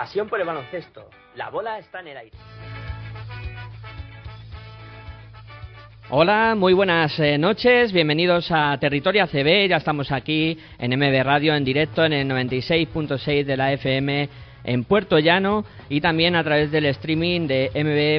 Pasión por el baloncesto. La bola está en el aire. Hola, muy buenas eh, noches, bienvenidos a Territorio ACB, ya estamos aquí en MB Radio en directo en el 96.6 de la FM en Puerto Llano y también a través del streaming de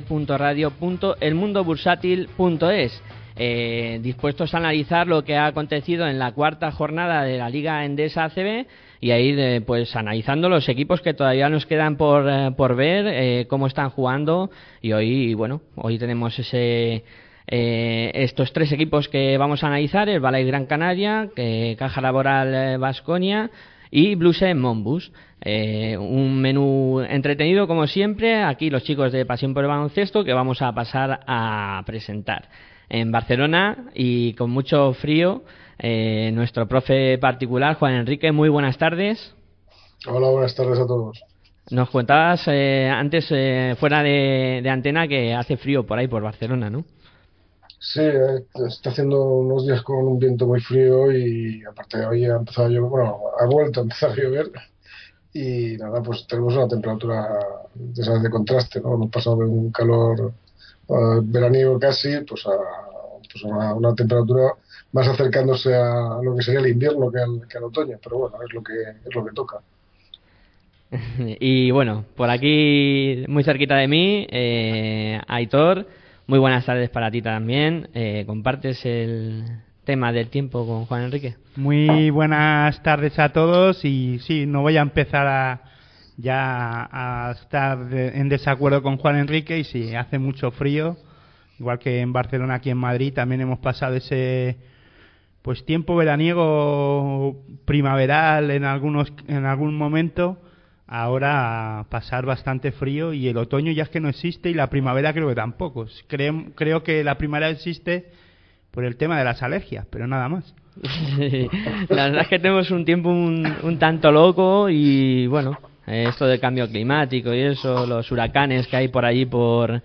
mb.radio.elmundobursátil.es. Eh, dispuestos a analizar lo que ha acontecido en la cuarta jornada de la Liga Endesa ACB y ahí eh, pues analizando los equipos que todavía nos quedan por, eh, por ver, eh, cómo están jugando y hoy, bueno, hoy tenemos ese... estos tres equipos que vamos a analizar, el Balay Gran Canaria, Caja Laboral Vasconia y Bluse Monbus. un menú entretenido como siempre, aquí los chicos de Pasión por el Baloncesto que vamos a pasar a presentar. En Barcelona y con mucho frío, eh, nuestro profe particular, Juan Enrique. Muy buenas tardes. Hola, buenas tardes a todos. Nos contabas eh, antes, eh, fuera de, antena, que hace frío por ahí, por Barcelona, ¿no? Sí, está haciendo unos días con un viento muy frío y aparte de hoy ha empezado a llover, bueno, ha vuelto a empezar a llover y nada, pues tenemos una temperatura de esas de contraste, ¿no? Hemos pasado de un calor veraniego casi, pues a, pues una temperatura más acercándose a lo que sería el invierno que al, que al otoño, pero bueno, es lo que, es lo que toca. Y bueno, por aquí, muy cerquita de mí, eh, Aitor, muy buenas tardes para ti también. Eh, ¿Compartes el tema del tiempo con Juan Enrique? Muy buenas tardes a todos y sí, no voy a empezar a, ya a estar en desacuerdo con Juan Enrique y sí, hace mucho frío, igual que en Barcelona, aquí en Madrid, también hemos pasado ese pues tiempo veraniego primaveral en algunos en algún momento ahora pasar bastante frío y el otoño ya es que no existe y la primavera creo que tampoco. Creo, creo que la primavera existe por el tema de las alergias pero nada más. La verdad es que tenemos un tiempo un, un tanto loco y bueno esto del cambio climático y eso los huracanes que hay por allí por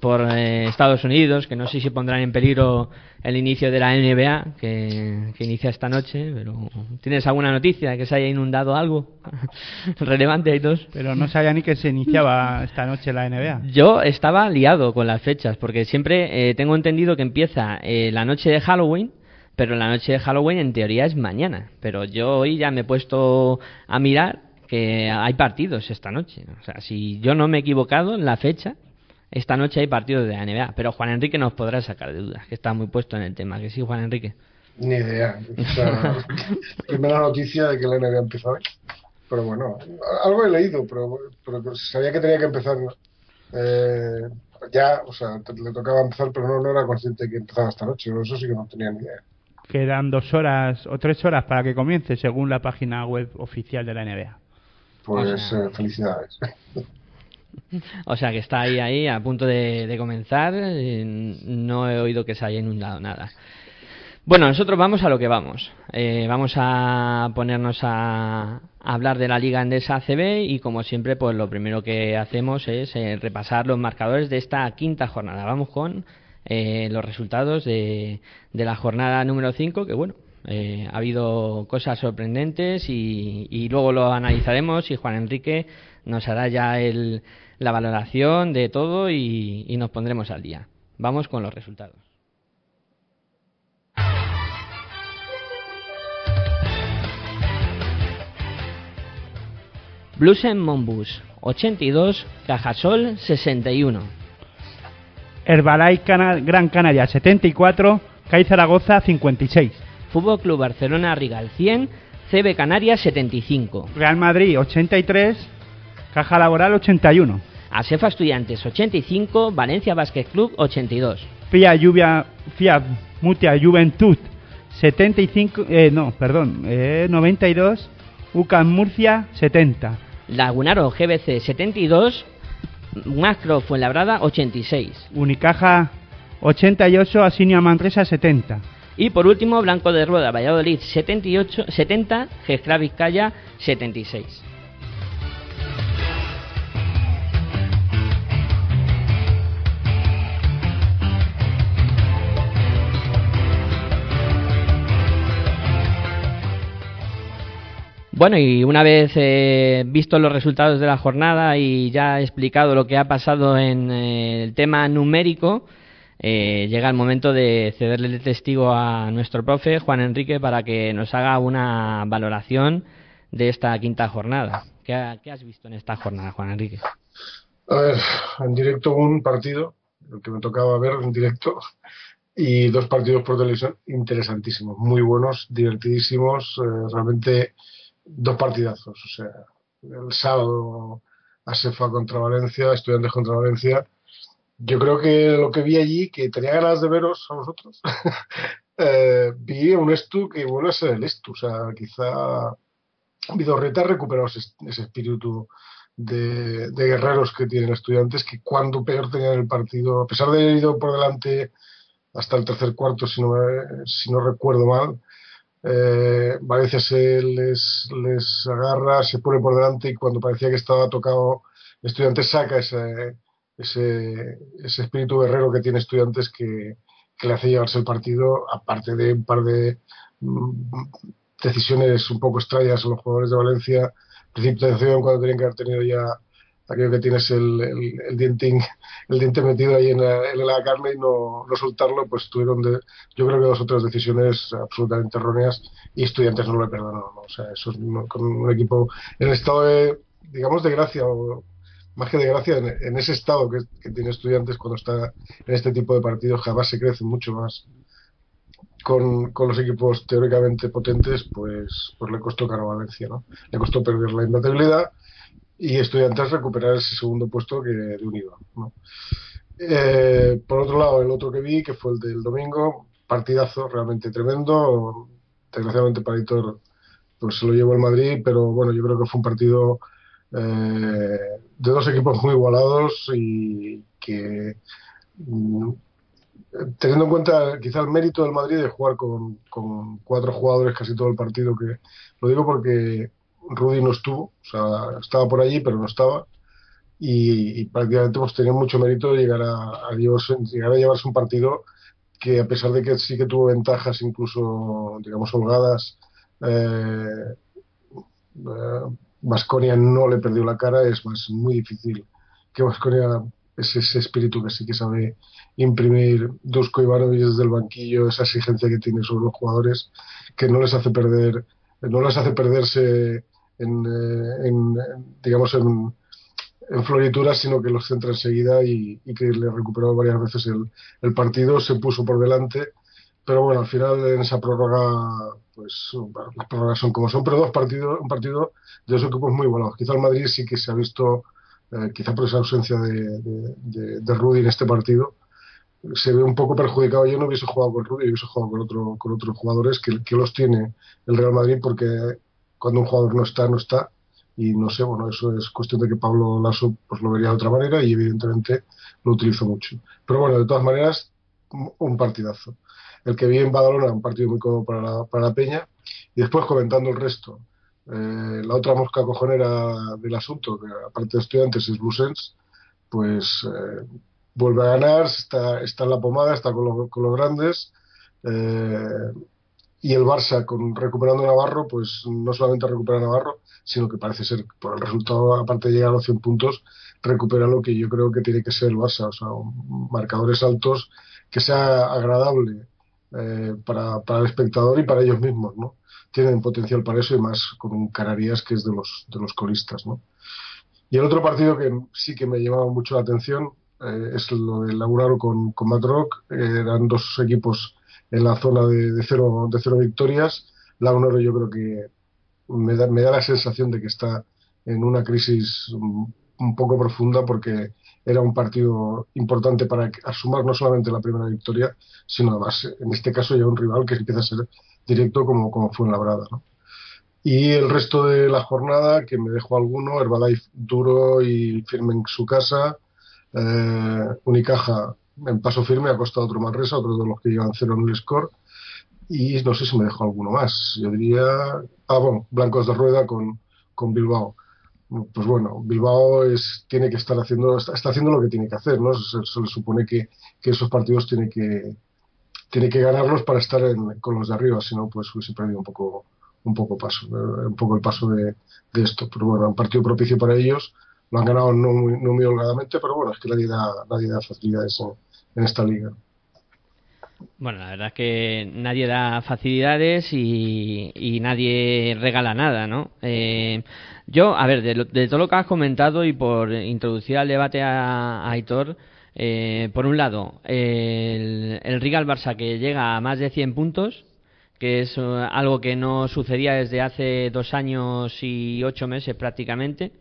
por eh, Estados Unidos, que no sé si pondrán en peligro el inicio de la NBA, que, inicia esta noche, pero ¿tienes alguna noticia que se haya inundado algo relevante y todos? Pero no sabía ni que se iniciaba esta noche la NBA. Yo estaba liado con las fechas, porque siempre eh, tengo entendido que empieza eh, la noche de Halloween, pero la noche de Halloween en teoría es mañana. Pero yo hoy ya me he puesto a mirar que hay partidos esta noche. O sea, si yo no me he equivocado en la fecha, esta noche hay partidos de la NBA, pero Juan Enrique nos podrá sacar de dudas, que está muy puesto en el tema. ¿Que sí, Juan Enrique? Ni idea. primera noticia de que la NBA empieza hoy. Pero bueno, algo he leído, pero, pero sabía que tenía que empezar eh, ya, o sea, le tocaba empezar, pero no, no era consciente de que empezaba esta noche. Eso sí que no tenía ni idea. Quedan dos horas o tres horas para que comience, según la página web oficial de la NBA. Pues eh, felicidades. O sea que está ahí, ahí, a punto de, comenzar. No he oído que se haya inundado nada. Bueno, nosotros vamos a lo que vamos. Eh, vamos a ponernos a, hablar de la Liga Endesa ACB y como siempre, pues lo primero que hacemos es eh, repasar los marcadores de esta quinta jornada. Vamos con eh, los resultados de, de, la jornada número 5, que bueno, ha habido cosas sorprendentes y, y luego lo analizaremos y Juan Enrique nos hará ya el, la valoración de todo y, nos pondremos al día. Vamos con los resultados. Blusen Monbus 82, Cajasol 61. Herbalife Gran Canaria 74, CAI Zaragoza 56. Fútbol Club Barcelona Rigal 100, CB Canarias 75. Real Madrid 83, Caja Laboral 81. Asefa Estudiantes 85, Valencia Basket Club 82. FIA Lluvia, FIA Mutia Juventud 75, eh, no, perdón, eh, 92, UCAM Murcia 70. Lagunaro GBC 72, Macro Fuenlabrada 86. Unicaja 88, Asinia Manresa 70. Y por último, Blanco de Rueda Valladolid 78, 70, Gescla Vizcaya 76. Bueno, y una vez eh, visto los resultados de la jornada y ya explicado lo que ha pasado en eh, el tema numérico, eh, llega el momento de cederle el testigo a nuestro profe Juan Enrique para que nos haga una valoración de esta quinta jornada. ¿Qué, has visto en esta jornada, Juan Enrique? A ver, en directo un partido, el que me tocaba ver en directo, y dos partidos por televisión interesantísimos, muy buenos, divertidísimos, realmente dos partidazos. O sea, el sábado Asefa contra Valencia, Estudiantes contra Valencia. Yo creo que lo que vi allí, que tenía ganas de veros a vosotros, eh, vi un Estu que vuelve a ser el Estu. O sea, quizá Vidorreta ha recuperado ese, espíritu de, guerreros que tienen estudiantes, que cuando peor tenían el partido, a pesar de haber ido por delante hasta el tercer cuarto, si no, si no recuerdo mal, eh, Valencia se les, les agarra, se pone por delante y cuando parecía que estaba tocado, Estudiantes saca ese, ese, ese espíritu guerrero que tiene Estudiantes que, le hace llevarse el partido, aparte de un par de mm, decisiones un poco extrañas a los jugadores de Valencia, precipitación cuando tenían que haber tenido ya aquello que tienes el, el, el, el diente metido ahí en la, carne y no, no, soltarlo, pues tuvieron de, yo creo que dos otras decisiones absolutamente erróneas y estudiantes no lo perdonaron. O sea, eso es con un equipo en estado de, digamos, de gracia o más que de gracia, en, ese estado que, tiene estudiantes cuando está en este tipo de partidos, jamás se crece mucho más. Con, con, los equipos teóricamente potentes, pues, pues le costó caro Valencia, ¿no? Le costó perder la imbatibilidad y Estudiantes recuperar ese segundo puesto que de unido. Eh, por otro lado, el otro que vi, que fue el del domingo, partidazo realmente tremendo. Desgraciadamente para Hitor pues se lo llevó el Madrid, pero bueno, yo creo que fue un partido eh, de dos equipos muy igualados y que mm, teniendo en cuenta quizá el mérito del Madrid de jugar con, con cuatro jugadores casi todo el partido, que lo digo porque Rudy no estuvo, o sea, estaba por allí, pero no estaba. Y, prácticamente hemos tenido mucho mérito llegar a, llevarse, llegar a llevarse un partido que, a pesar de que sí que tuvo ventajas, incluso, digamos, holgadas, Vasconia eh, eh no le perdió la cara, es más muy difícil que Vasconia es ese espíritu que sí que sabe imprimir Dusko Ivanovic desde el banquillo, esa exigencia que tiene sobre los jugadores, que no les hace perder, no les hace perderse en, eh, en digamos, en, en, florituras, sino que los centra enseguida y, y que le recuperó varias veces el, el, partido, se puso por delante, pero bueno, al final en esa prórroga, pues las prórrogas son como son, pero dos partidos, un partido de dos equipos muy buenos. Quizá el Madrid sí que se ha visto, eh, quizá por esa ausencia de, de, de, Rudy en este partido, se ve un poco perjudicado. Yo no hubiese jugado con Rudy, hubiese jugado con, otro, con otros jugadores que los tiene el Real Madrid porque cuando un jugador no está, no está. Y no sé, bueno, eso es cuestión de que Pablo Lasso pues lo vería de otra manera y evidentemente lo utilizo mucho. Pero bueno, de todas maneras, un partidazo. El que vi en Badalona, un partido muy cómodo para la, para la Peña. Y después comentando el resto, eh, la otra mosca cojonera del asunto, que aparte de estudiantes es Lucens, pues eh, vuelve a ganar, está, está en la pomada, está con, con los grandes. Eh, y el Barça con recuperando Navarro, pues no solamente recupera Navarro, sino que parece ser, por el resultado, aparte de llegar a los 100 puntos, recupera lo que yo creo que tiene que ser el Barça, o sea, marcadores altos, que sea agradable eh, para, el espectador y para ellos mismos, ¿no? tienen potencial para eso y más con un Canarias que es de los, de los colistas, ¿no? Y el otro partido que sí que me llamaba mucho la atención eh, es lo de Lauraro con, con Madrock. Eh, eran dos equipos en la zona de, cero, de cero victorias. Lagunaro yo creo que me da, me da la sensación de que está en una crisis un, un poco profunda porque era un partido importante para asumar no solamente la primera victoria, sino además, en este caso, ya un rival que empieza a ser directo como, como fue en Labrada. ¿no? Y el resto de la jornada, que me dejó alguno, Herbalife duro y firme en su casa, eh, Unicaja en paso firme, ha costado otro Manresa, otro de los que llevan cero en el score, y no sé si me dejó alguno más. Yo diría, ah, bueno, Blancos de Rueda con, con Bilbao. Pues bueno, Bilbao es, tiene que estar haciendo, está, está haciendo lo que tiene que hacer, ¿no? Se, le supone que, que, esos partidos tiene que, tiene que ganarlos para estar en, con los de arriba, si no, pues hubiese perdido un poco, un poco paso, un poco el paso de, de, esto. Pero bueno, un partido propicio para ellos, lo han ganado no no muy holgadamente, pero bueno, es que nadie da, nadie da facilidades esta liga. Bueno, la verdad es que nadie da facilidades y, nadie regala nada, ¿no? Eh, yo, a ver, de, lo, de, todo lo que has comentado y por introducir al debate a, Aitor, eh, por un lado, el, el Rigal Barça que llega a más de 100 puntos, que es uh, algo que no sucedía desde hace dos años y ocho meses prácticamente.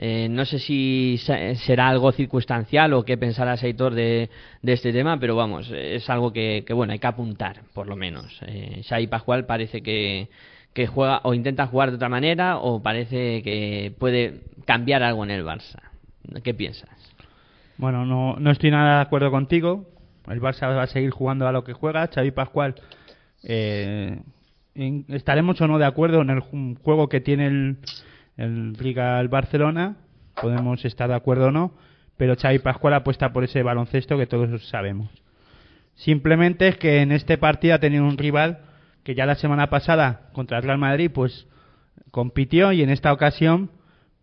Eh, no sé si será algo circunstancial o qué pensará Seitor de, de, este tema, pero vamos, es algo que, que, bueno, hay que apuntar, por lo menos. Eh, Xavi Pascual parece que, que juega o intenta jugar de otra manera o parece que puede cambiar algo en el Barça. ¿Qué piensas? Bueno, no, no estoy nada de acuerdo contigo. El Barça va a seguir jugando a lo que juega. Xavi Pascual, eh, estaremos o no de acuerdo en el juego que tiene el, el Riga al Barcelona, podemos estar de acuerdo o no, pero Xavi Pascual apuesta por ese baloncesto que todos sabemos. Simplemente es que en este partido ha tenido un rival que ya la semana pasada contra el Real Madrid pues compitió y en esta ocasión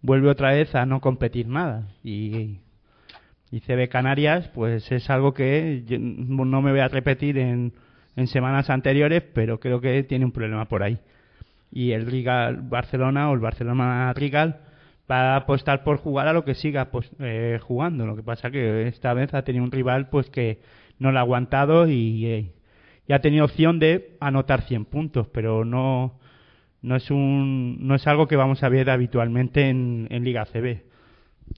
vuelve otra vez a no competir nada y, y CB Canarias pues es algo que no me voy a repetir en, en semanas anteriores pero creo que tiene un problema por ahí y el Rigal Barcelona o el Barcelona Rigal va a apostar por jugar a lo que siga pues, eh, jugando. Lo que pasa que esta vez ha tenido un rival pues que no lo ha aguantado y, eh, y ha tenido opción de anotar 100 puntos, pero no no es un no es algo que vamos a ver habitualmente en, en Liga CB.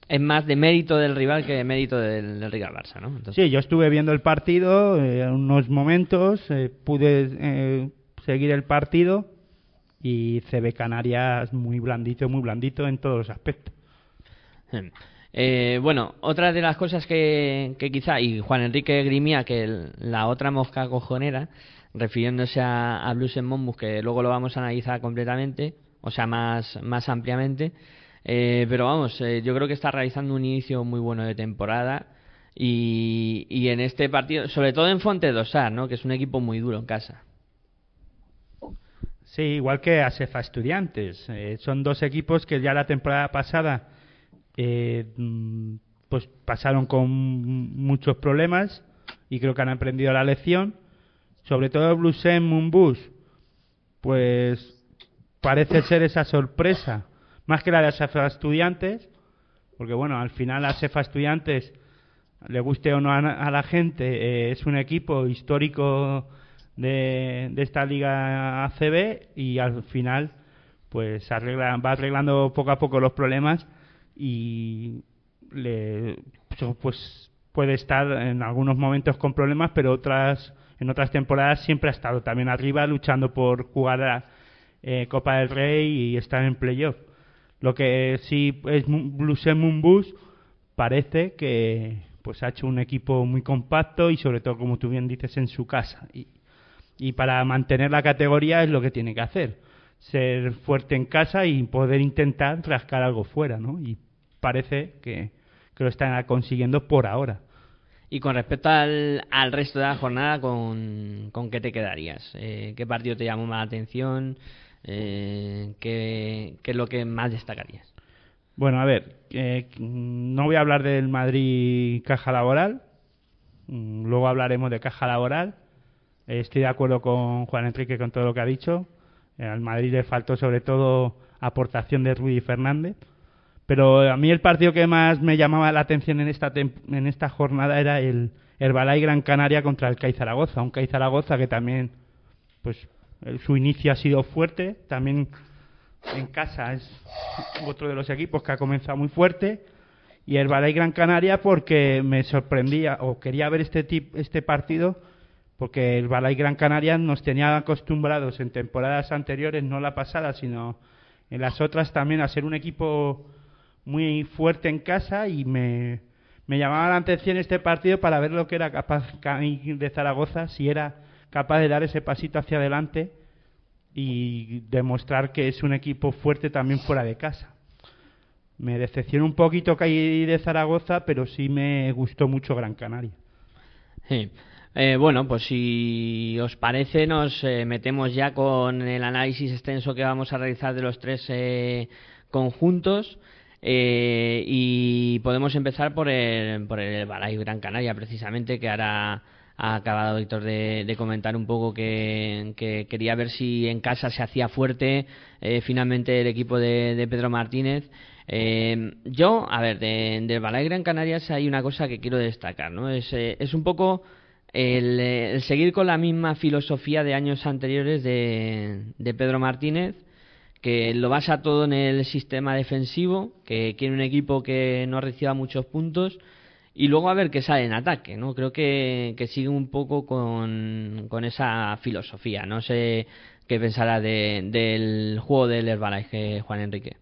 Es más de mérito del rival que de mérito del, del Rigal Barça, ¿no? Entonces... Sí, yo estuve viendo el partido eh, unos momentos, eh, pude eh, seguir el partido y CB Canarias muy blandito, muy blandito en todos los aspectos. Eh, bueno, otra de las cosas que, quizá, y Juan Enrique grimía que la otra mosca cojonera, refiriéndose a, a Blues en Monmouth, que luego lo vamos a analizar completamente, o sea, más, más ampliamente, eh, pero vamos, eh, yo creo que está realizando un inicio muy bueno de temporada. Y, y en este partido, sobre todo en Fonte Dosar, ¿no? que es un equipo muy duro en casa. Sí, igual que Asefa Estudiantes. Eh, son dos equipos que ya la temporada pasada eh, pues pasaron con muchos problemas y creo que han aprendido la lección. Sobre todo Blusen Mumbus, pues parece ser esa sorpresa, más que la de Asefa Estudiantes, porque bueno, al final Asefa Estudiantes, le guste o no a, a la gente, eh, es un equipo histórico de, esta liga ACB y al final pues arregla, va arreglando poco a poco los problemas y le, pues puede estar en algunos momentos con problemas pero otras en otras temporadas siempre ha estado también arriba luchando por jugar a eh, Copa del Rey y estar en playoff. Lo que sí es Blues Bus parece que pues ha hecho un equipo muy compacto y sobre todo como tú bien dices en su casa. Y, y para mantener la categoría es lo que tiene que hacer ser fuerte en casa y poder intentar rascar algo fuera ¿no? y parece que, que lo están consiguiendo por ahora y con respecto al, al resto de la jornada, ¿con, con qué te quedarías? Eh, ¿Qué partido te llamó más la atención? Eh, ¿qué, ¿Qué es lo que más destacarías? Bueno, a ver, eh, no voy a hablar del Madrid Caja Laboral, luego hablaremos de Caja Laboral, Estoy de acuerdo con Juan Enrique con todo lo que ha dicho. Al Madrid le faltó sobre todo aportación de Rudy Fernández. Pero a mí el partido que más me llamaba la atención en esta, en esta jornada era el Herbalife Gran Canaria contra el CAI Zaragoza. Un CAI Zaragoza que también, pues, su inicio ha sido fuerte. También en casa es otro de los equipos que ha comenzado muy fuerte. Y el Balay Gran Canaria porque me sorprendía o quería ver este, tip, este partido porque el Balay Gran Canaria nos tenía acostumbrados en temporadas anteriores, no la pasada, sino en las otras también a ser un equipo muy fuerte en casa y me, me llamaba la atención este partido para ver lo que era capaz de Zaragoza, si era capaz de dar ese pasito hacia adelante y demostrar que es un equipo fuerte también fuera de casa. Me decepcionó un poquito Caí de Zaragoza, pero sí me gustó mucho Gran Canaria. Sí. Eh, bueno, pues si os parece, nos eh, metemos ya con el análisis extenso que vamos a realizar de los tres eh, conjuntos. y podemos empezar por el, por el Balay Gran Canaria, precisamente, que ahora ha acabado Víctor de, comentar un poco que, quería ver si en casa se hacía fuerte finalmente el equipo de, Pedro Martínez. yo, a ver, del Balay Gran Canarias hay una cosa que quiero destacar, ¿no? Es, es un poco el, seguir con la misma filosofía de años anteriores de, Pedro Martínez, que lo basa todo en el sistema defensivo, que quiere un equipo que no reciba muchos puntos y luego a ver qué sale en ataque, ¿no? Creo que, sigue un poco con, esa filosofía. No sé qué pensará del juego del Herbalife, Juan Enrique.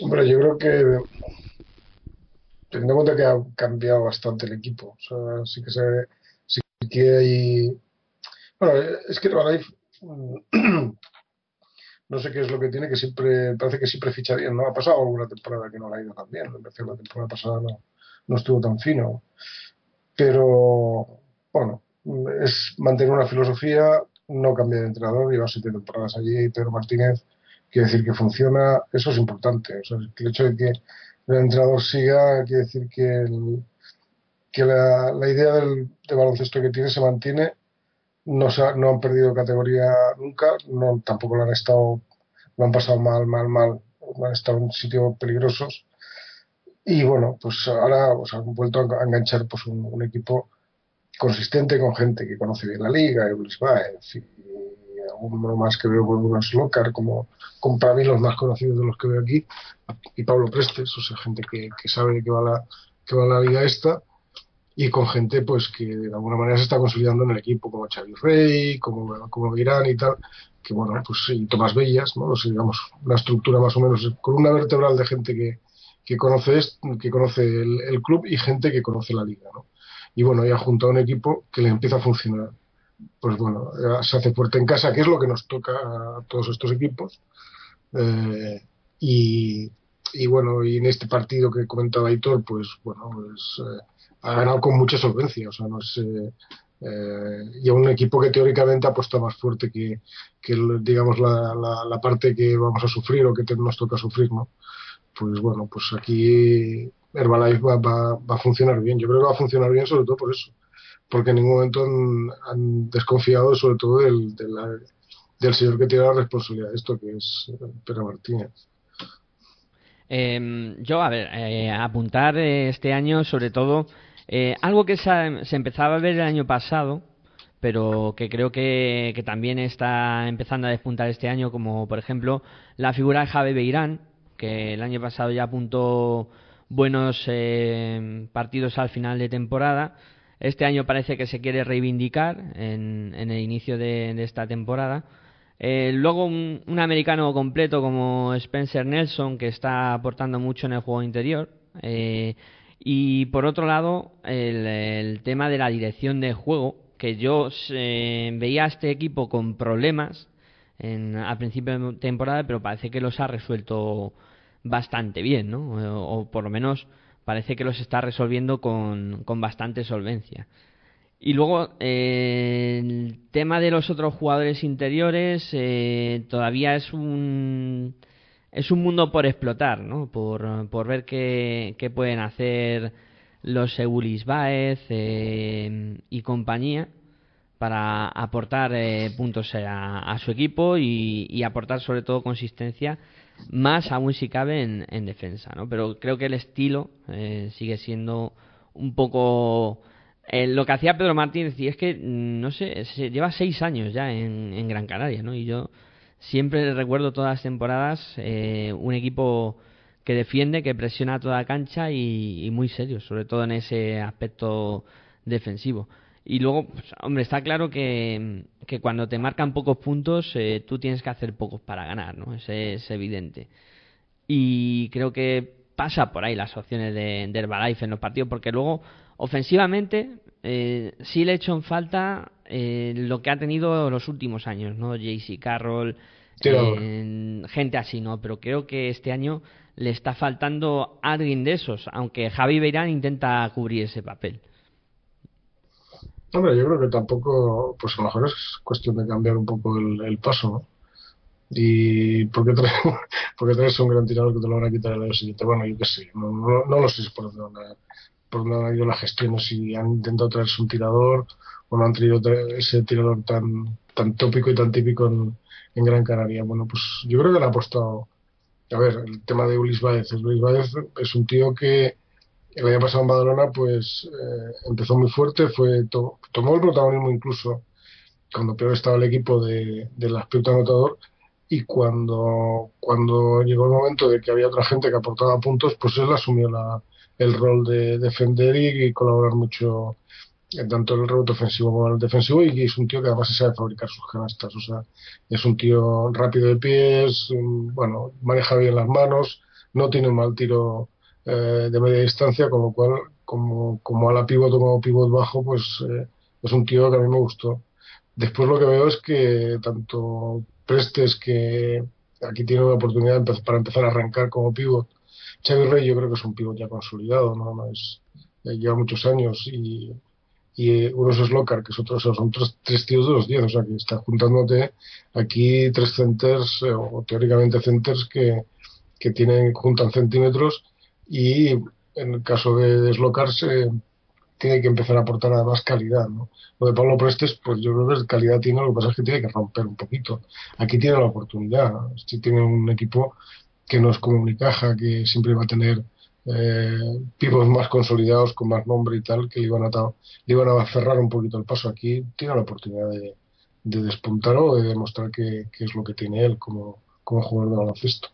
Hombre, yo creo que teniendo en cuenta que ha cambiado bastante el equipo. O sí que se, sí que hay. Bueno, es que no sé qué es lo que tiene, que siempre, parece que siempre ficha bien, ¿no? Ha pasado alguna temporada que no ha ido tan bien, la temporada pasada no, no estuvo tan fino. Pero, bueno, es mantener una filosofía, no cambiar de entrenador, lleva siete temporadas allí Pedro Martínez quiere decir que funciona, eso es importante. O sea, el hecho de que el entrenador siga, quiere decir que, que la, idea del, de baloncesto que tiene se mantiene. No, no han perdido categoría nunca, no tampoco lo han estado, lo han pasado mal, mal, mal, han estado en sitios peligrosos. Y bueno, pues ahora pues, han vuelto a enganchar pues, un, equipo consistente con gente que conoce bien la liga, Luis Baez, y uno más que veo con unos Locar, como, como, para los más conocidos de los que veo aquí, y Pablo Prestes, o sea, gente que, que sabe de qué va la, que va la liga esta, y con gente pues que de alguna manera se está consolidando en el equipo, como Xavi Rey, como, como Irán y tal, que bueno, pues y Tomás Bellas, ¿no? digamos, una estructura más o menos, con una vertebral de gente que, que conoce, que conoce el, el, club y gente que conoce la liga, ¿no? Y bueno, ya junto a un equipo que le empieza a funcionar pues bueno, se hace fuerte en casa, que es lo que nos toca a todos estos equipos. Eh, y, bueno, y en este partido que comentaba Aitor, pues bueno, pues, eh, ha ganado con mucha solvencia, o sea, no es, eh, y a un equipo que teóricamente ha puesto más fuerte que, digamos, la, la, parte que vamos a sufrir o que nos toca sufrir, ¿no? Pues bueno, pues aquí Herbalife va, va a funcionar bien. Yo creo que va a funcionar bien sobre todo por eso porque en ningún momento han, desconfiado sobre todo del, del, señor que tiene la responsabilidad de esto, que es Pedro Martínez. Em, yo, a ver, eh, apuntar este año sobre todo eh, algo que se, se, empezaba a ver el año pasado, pero que creo que, que, también está empezando a despuntar este año, como por ejemplo la figura de Javi Beirán, que el año pasado ya apuntó buenos eh, partidos al final de temporada este año parece que se quiere reivindicar en, el inicio de, esta temporada. Eh, luego un, americano completo como Spencer Nelson que está aportando mucho en el juego interior. Eh, y por otro lado el, tema de la dirección de juego que yo eh, veía a este equipo con problemas en, a principio de temporada pero parece que los ha resuelto bastante bien, ¿no? o por lo menos parece que los está resolviendo con, con bastante solvencia. Y luego, eh, el tema de los otros jugadores interiores eh, todavía es un, es un mundo por explotar, ¿no? por, por ver qué, qué pueden hacer los Eulis Baez eh, y compañía, para aportar eh, puntos a, su equipo y, aportar sobre todo consistencia, más aún si cabe en, defensa. ¿no? Pero creo que el estilo eh, sigue siendo un poco eh, lo que hacía Pedro Martínez y es que mm, no sé se lleva seis años ya en, Gran Canaria no y yo siempre recuerdo todas las temporadas un equipo que defiende que presiona toda la cancha y, y, muy serio sobre todo en ese aspecto defensivo y luego, pues, hombre, está claro que, que, cuando te marcan pocos puntos, eh, tú tienes que hacer pocos para ganar, ¿no? Ese es evidente. Y creo que pasa por ahí las opciones de, de Herbalife en los partidos, porque luego, ofensivamente, eh, sí le he hecho en falta eh, lo que ha tenido los últimos años, ¿no? JC Carroll, eh, gente así, ¿no? Pero creo que este año le está faltando alguien de esos, aunque Javi Beirán intenta cubrir ese papel. Hombre, yo creo que tampoco, pues a lo mejor es cuestión de cambiar un poco el, paso, ¿no? Y porque traes, porque traes un gran tirador que te lo van a quitar el año siguiente. Bueno, yo qué sé, no, no, lo sé por dónde, por dónde ha ido la gestión, o si han intentado traerse un tirador o no han traído ese tirador tan, tan tópico y tan típico en, en Gran Canaria. Bueno, pues yo creo que le ha apostado. A ver, el tema de Ulis Baez. Ulis Baez es un tío que el año pasado en Badalona pues eh, empezó muy fuerte, fue tomó el protagonismo incluso cuando peor estaba el equipo de, del aspecto anotador y cuando, cuando llegó el momento de que había otra gente que aportaba puntos, pues él asumió la, el rol de defender y, colaborar mucho en tanto el rebote ofensivo como el defensivo y es un tío que además sabe fabricar sus canastas, o sea, es un tío rápido de pies, mm, bueno, maneja bien las manos, no tiene un mal tiro eh, de media distancia, con lo cual, como, como a la pivot o como pivot bajo, pues eh, es un tío que a mí me gustó. Después lo que veo es que tanto Prestes, que aquí tiene una oportunidad para empezar a arrancar como pivot, Xavi Rey yo creo que es un pivot ya consolidado, ¿no? es, eh, lleva muchos años y, y uno es Slocar, que es otro, son tres, tres tíos de los diez, o sea que está juntándote aquí tres centers, o teóricamente centers que, que tienen, juntan centímetros y en el caso de deslocarse tiene que empezar a aportar más calidad. ¿no? Lo de Pablo Prestes, pues yo creo que calidad tiene, lo que pasa es que tiene que romper un poquito. Aquí tiene la oportunidad. Este tiene un equipo que no es como Unicaja, que siempre va a tener eh, pibos más consolidados, con más nombre y tal, que le iban a, le iban a cerrar un poquito el paso. Aquí tiene la oportunidad de, despuntar o de demostrar qué es lo que tiene él como, como jugador de baloncesto.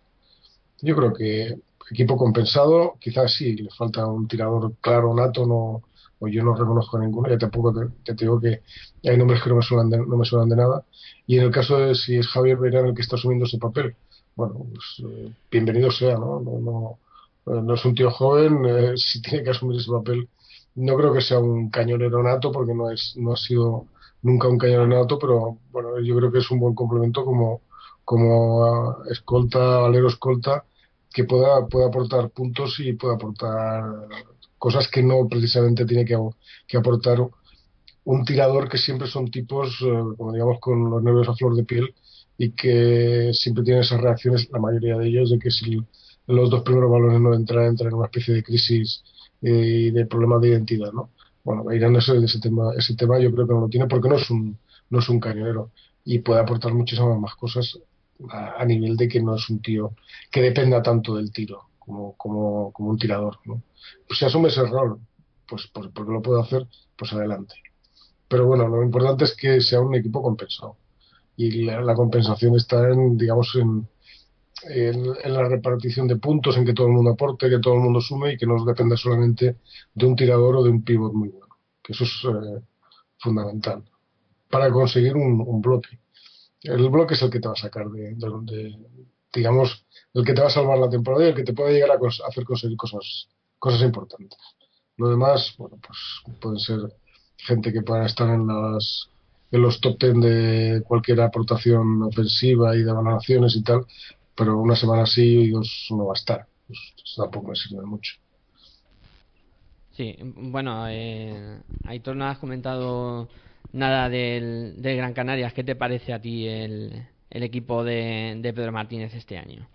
Yo creo que equipo compensado, quizás sí, le falta un tirador claro, nato, no, o yo no reconozco ninguno, ya tampoco te, digo que hay nombres que no me suenan de, no me suenan de nada. Y en el caso de si es Javier Beirán el que está asumiendo ese papel, bueno, pues eh, bienvenido sea, ¿no? No, no, eh, no es un tío joven, eh, si tiene que asumir ese papel, no creo que sea un cañonero nato, porque no es, no ha sido nunca un cañonero nato, pero bueno, yo creo que es un buen complemento como, como ah, escolta, alero escolta, que pueda, pueda aportar puntos y pueda aportar cosas que no precisamente tiene que, que aportar un tirador que siempre son tipos, eh, como digamos, con los nervios a flor de piel y que siempre tienen esas reacciones, la mayoría de ellos, de que si los dos primeros balones no entran, entran en una especie de crisis y de problema de identidad, ¿no? Bueno, Irán ese, ese tema, ese tema yo creo que no lo tiene porque no es un, no es un cañonero y puede aportar muchísimas más cosas a, nivel de que no es un tío que dependa tanto del tiro como, como, como un tirador. ¿no? Pues si asume ese rol, pues, pues porque lo puede hacer, pues adelante. Pero bueno, lo importante es que sea un equipo compensado. Y la, compensación está en, digamos, en, en, la repartición de puntos, en que todo el mundo aporte, que todo el mundo sume y que no dependa solamente de un tirador o de un pivot muy bueno. Que eso es eh, fundamental para conseguir un bloque el bloque es el que te va a sacar de, digamos, el que te va a salvar la temporada y el que te puede llegar a hacer conseguir cosas, cosas importantes. Lo demás, bueno, pues pueden ser gente que pueda estar en las en los top ten de cualquier aportación ofensiva y de valoraciones y tal, pero una semana así y dos no va a estar. Pues, tampoco me sirve mucho. Sí, bueno, eh, Aitor, no has comentado nada del, Gran Canarias. ¿Qué te parece a ti el, equipo de, Pedro Martínez este año?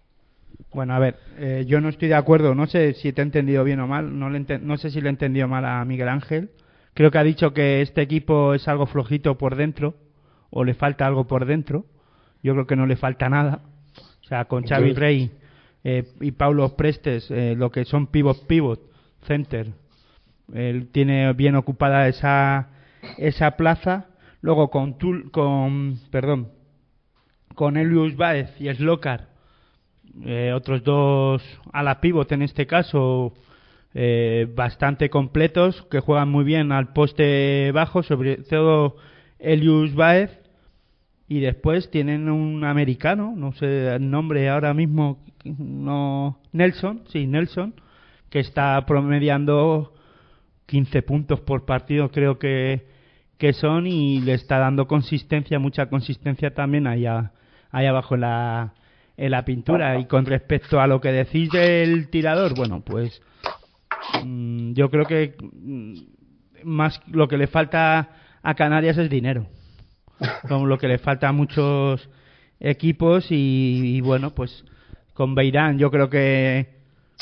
Bueno, a ver, eh, yo no estoy de acuerdo, no sé si te he entendido bien o mal, no, no sé si le he entendido mal a Miguel Ángel, Creo que ha dicho que este equipo es algo flojito por dentro, o le falta algo por dentro. Yo creo que no le falta nada. O sea, con Xavi Rey eh, y Paulo Prestes, eh, lo que son pivot, pivot, center, él tiene bien ocupada esa, esa plaza. Luego con, con perdón, con Elius Baez y Slokar, eh, otros dos a la pivot en este caso, eh, bastante completos, que juegan muy bien al poste bajo, sobre todo Elius Baez. Y después tienen un americano, no sé el nombre ahora mismo, no Nelson, sí, Nelson, que está promediando 15 puntos por partido, creo que, que son, y le está dando consistencia, mucha consistencia también allá, allá abajo en la, en la pintura. Y con respecto a lo que decís del tirador, bueno, pues Mm, yo creo que mm, más lo que le falta a Canarias es dinero. Como lo que le falta a muchos equipos y, bueno, pues con Beirán yo creo que,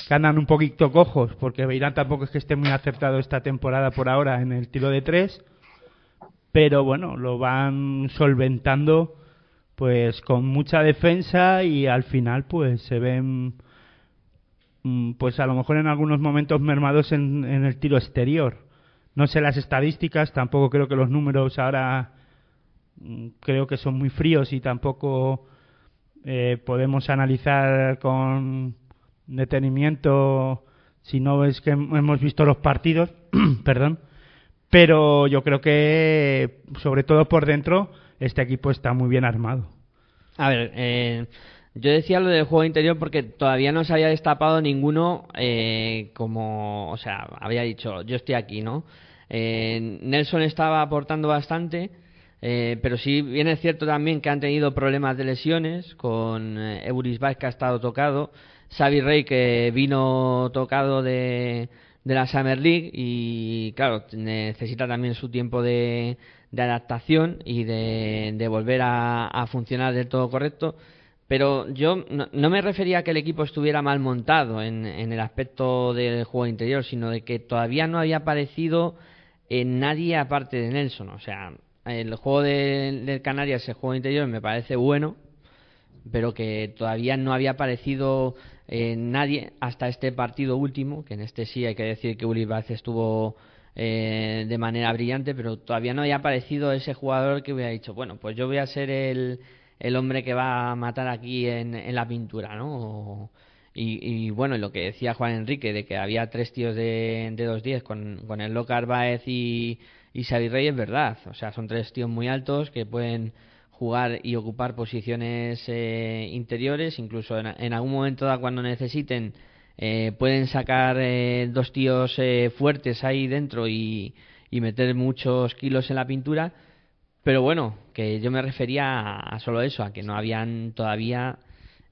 andan un poquito cojos porque Beirán tampoco es que esté muy acertado esta temporada por ahora en el tiro de tres pero bueno, lo van solventando pues con mucha defensa y al final pues se ven Mm, pues a lo mejor en algunos momentos mermados en, el tiro exterior. No sé las estadísticas, tampoco creo que los números ahora mm, creo que son muy fríos y tampoco eh, podemos analizar con detenimiento si no es que hemos visto los partidos, perdón, pero yo creo que sobre todo por dentro este equipo está muy bien armado. A ver, eh, yo decía lo del juego interior porque todavía no se había destapado ninguno eh, como, o sea, había dicho, yo estoy aquí, ¿no? Eh, Nelson estaba aportando bastante, eh, pero sí bien es cierto también que han tenido problemas de lesiones, con Euris Vaz que ha estado tocado, Xavi Rey que vino tocado de, de la Summer League y claro, necesita también su tiempo de, de adaptación y de, volver a, a funcionar del todo correcto pero yo no, me refería a que el equipo estuviera mal montado en, el aspecto del juego interior, sino de que todavía no había aparecido en nadie aparte de Nelson. O sea, el juego del de Canarias, el juego interior, me parece bueno, pero que todavía no había aparecido en nadie hasta este partido último, que en este sí hay que decir que Uli estuvo eh, de manera brillante, pero todavía no había aparecido ese jugador que hubiera dicho, bueno, pues yo voy a ser el el hombre que va a matar aquí en, en la pintura, ¿no? y, y, bueno, lo que decía Juan Enrique, de que había tres tíos de, de 2-10 con, con el Locar Baez y, y Xavi Rey, es verdad. O sea, son tres tíos muy altos que pueden jugar y ocupar posiciones eh, interiores, incluso en, algún momento cuando necesiten eh, pueden sacar eh, dos tíos fuertes ahí dentro y, y meter muchos kilos en la pintura pero bueno, que yo me refería a, solo eso, a que no habían todavía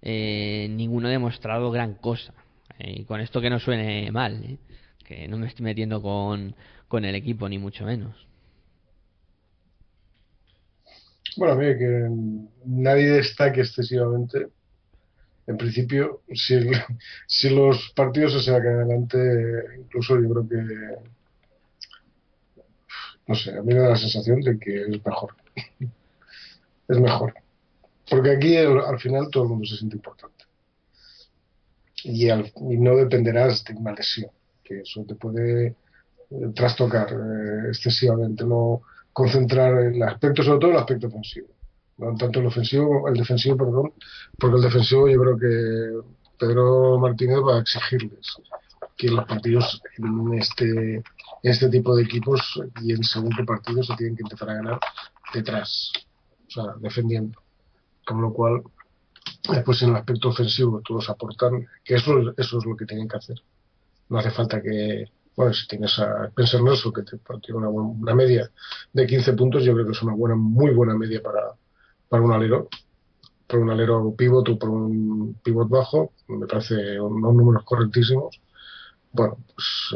eh, ninguno demostrado gran cosa. Eh, y con esto que no suene mal, ¿eh? que no me estoy metiendo con, con el equipo, ni mucho menos. Bueno, mire, que nadie destaque excesivamente. En principio, si, los partidos se sacan adelante, incluso yo creo que no sé, a mí me da la sensación de que es mejor. es mejor. Porque aquí al final todo el mundo se siente importante. Y, no dependerás de una lesión, que eso te puede eh, trastocar eh, excesivamente, no concentrar el aspecto, sobre todo el aspecto ofensivo. No tanto el ofensivo, el defensivo, perdón, porque el defensivo yo creo que Pedro Martínez va a exigirles que los partidos en este este tipo de equipos y en segundo partido se tienen que empezar a ganar detrás, o sea, defendiendo. Con lo cual, después en el aspecto ofensivo todos aportan, que eso, eso es lo que tienen que hacer. No hace falta que, bueno, si tienes a Spencer Nelson, que tiene una, una, media de 15 puntos, yo creo que es una buena, muy buena media para, para un alero. Para un alero pivot o por un pivot bajo, me parece unos números correctísimos. Bueno, pues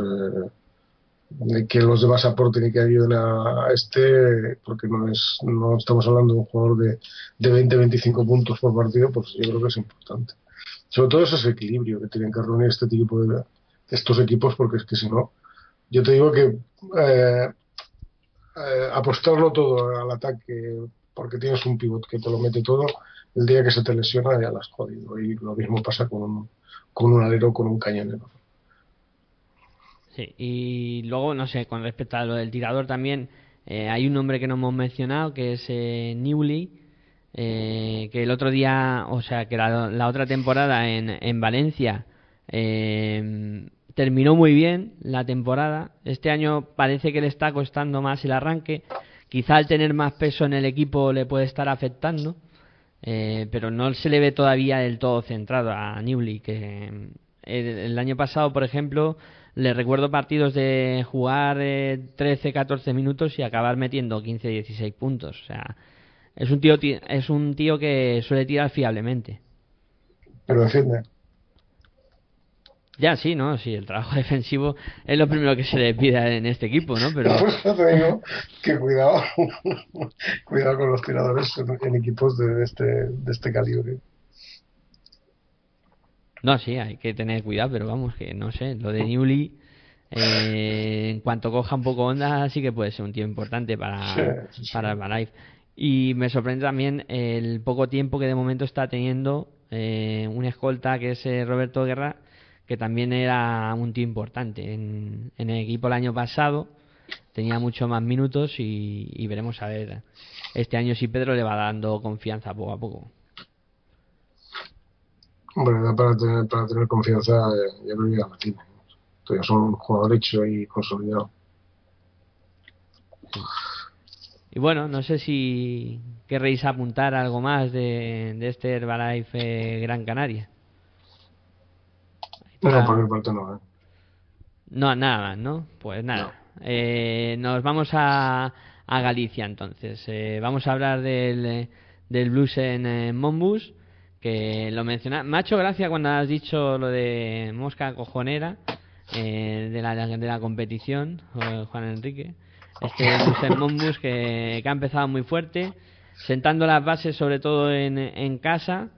eh, que los demás aporten y que ayuden a, este, porque no es no estamos hablando de un jugador de, de 20-25 puntos por partido, pues yo creo que es importante. Sobre todo ese equilibrio que tienen que reunir este tipo de estos equipos, porque es que si no, yo te digo que eh, eh, apostarlo todo al ataque porque tienes un pivot que te lo mete todo, el día que se te lesiona ya lo has jodido. Y lo mismo pasa con un, con un alero, con un cañonero. Sí, y luego, no sé, con respecto a lo del tirador también, eh, hay un nombre que no hemos mencionado que es eh, Newley, eh, que el otro día, o sea, que la, la otra temporada en, en Valencia eh, terminó muy bien la temporada. Este año parece que le está costando más el arranque. Quizá al tener más peso en el equipo le puede estar afectando, eh, pero no se le ve todavía del todo centrado a Newley, que el, el año pasado, por ejemplo, le recuerdo partidos de jugar eh, 13-14 minutos y acabar metiendo 15-16 puntos. O sea, es un tío es un tío que suele tirar fiablemente. Pero defiende. Ya, sí, ¿no? Sí, el trabajo defensivo es lo primero que se le pide en este equipo, ¿no? Pero... Pues te digo que cuidado, cuidado con los tiradores en, equipos de este, de este calibre. No, sí, hay que tener cuidado, pero vamos, que no sé, lo de Newly, eh, en cuanto coja un poco onda, sí que puede ser un tío importante para, Sí, sí, sí. para Herbalife. Y me sorprende también el poco tiempo que de momento está teniendo eh, un escolta que es eh, Roberto Guerra, que también era un tío importante en, en el equipo el año pasado, tenía mucho más minutos y, y veremos a ver este año si Pedro le va dando confianza poco a poco. Ya para tener, para tener confianza, eh, ya creo que ya la tiene. Todavía son un jugador hecho y consolidado. Y bueno, no sé si querréis apuntar algo más de, de este Herbalife eh, Gran Canaria. No, Para- por mi parte no, ¿eh? No, nada más, ¿no? Pues nada. Eh, nos vamos a, a Galicia entonces. Eh, vamos a hablar del, del blues en, eh, Monbus, que lo menciona. Me ha hecho gracia cuando has dicho lo de mosca cojonera eh, de, la, de la competición, eh, Juan Enrique. Este blues en Monbus que, que ha empezado muy fuerte, sentando las bases sobre todo en, en casa.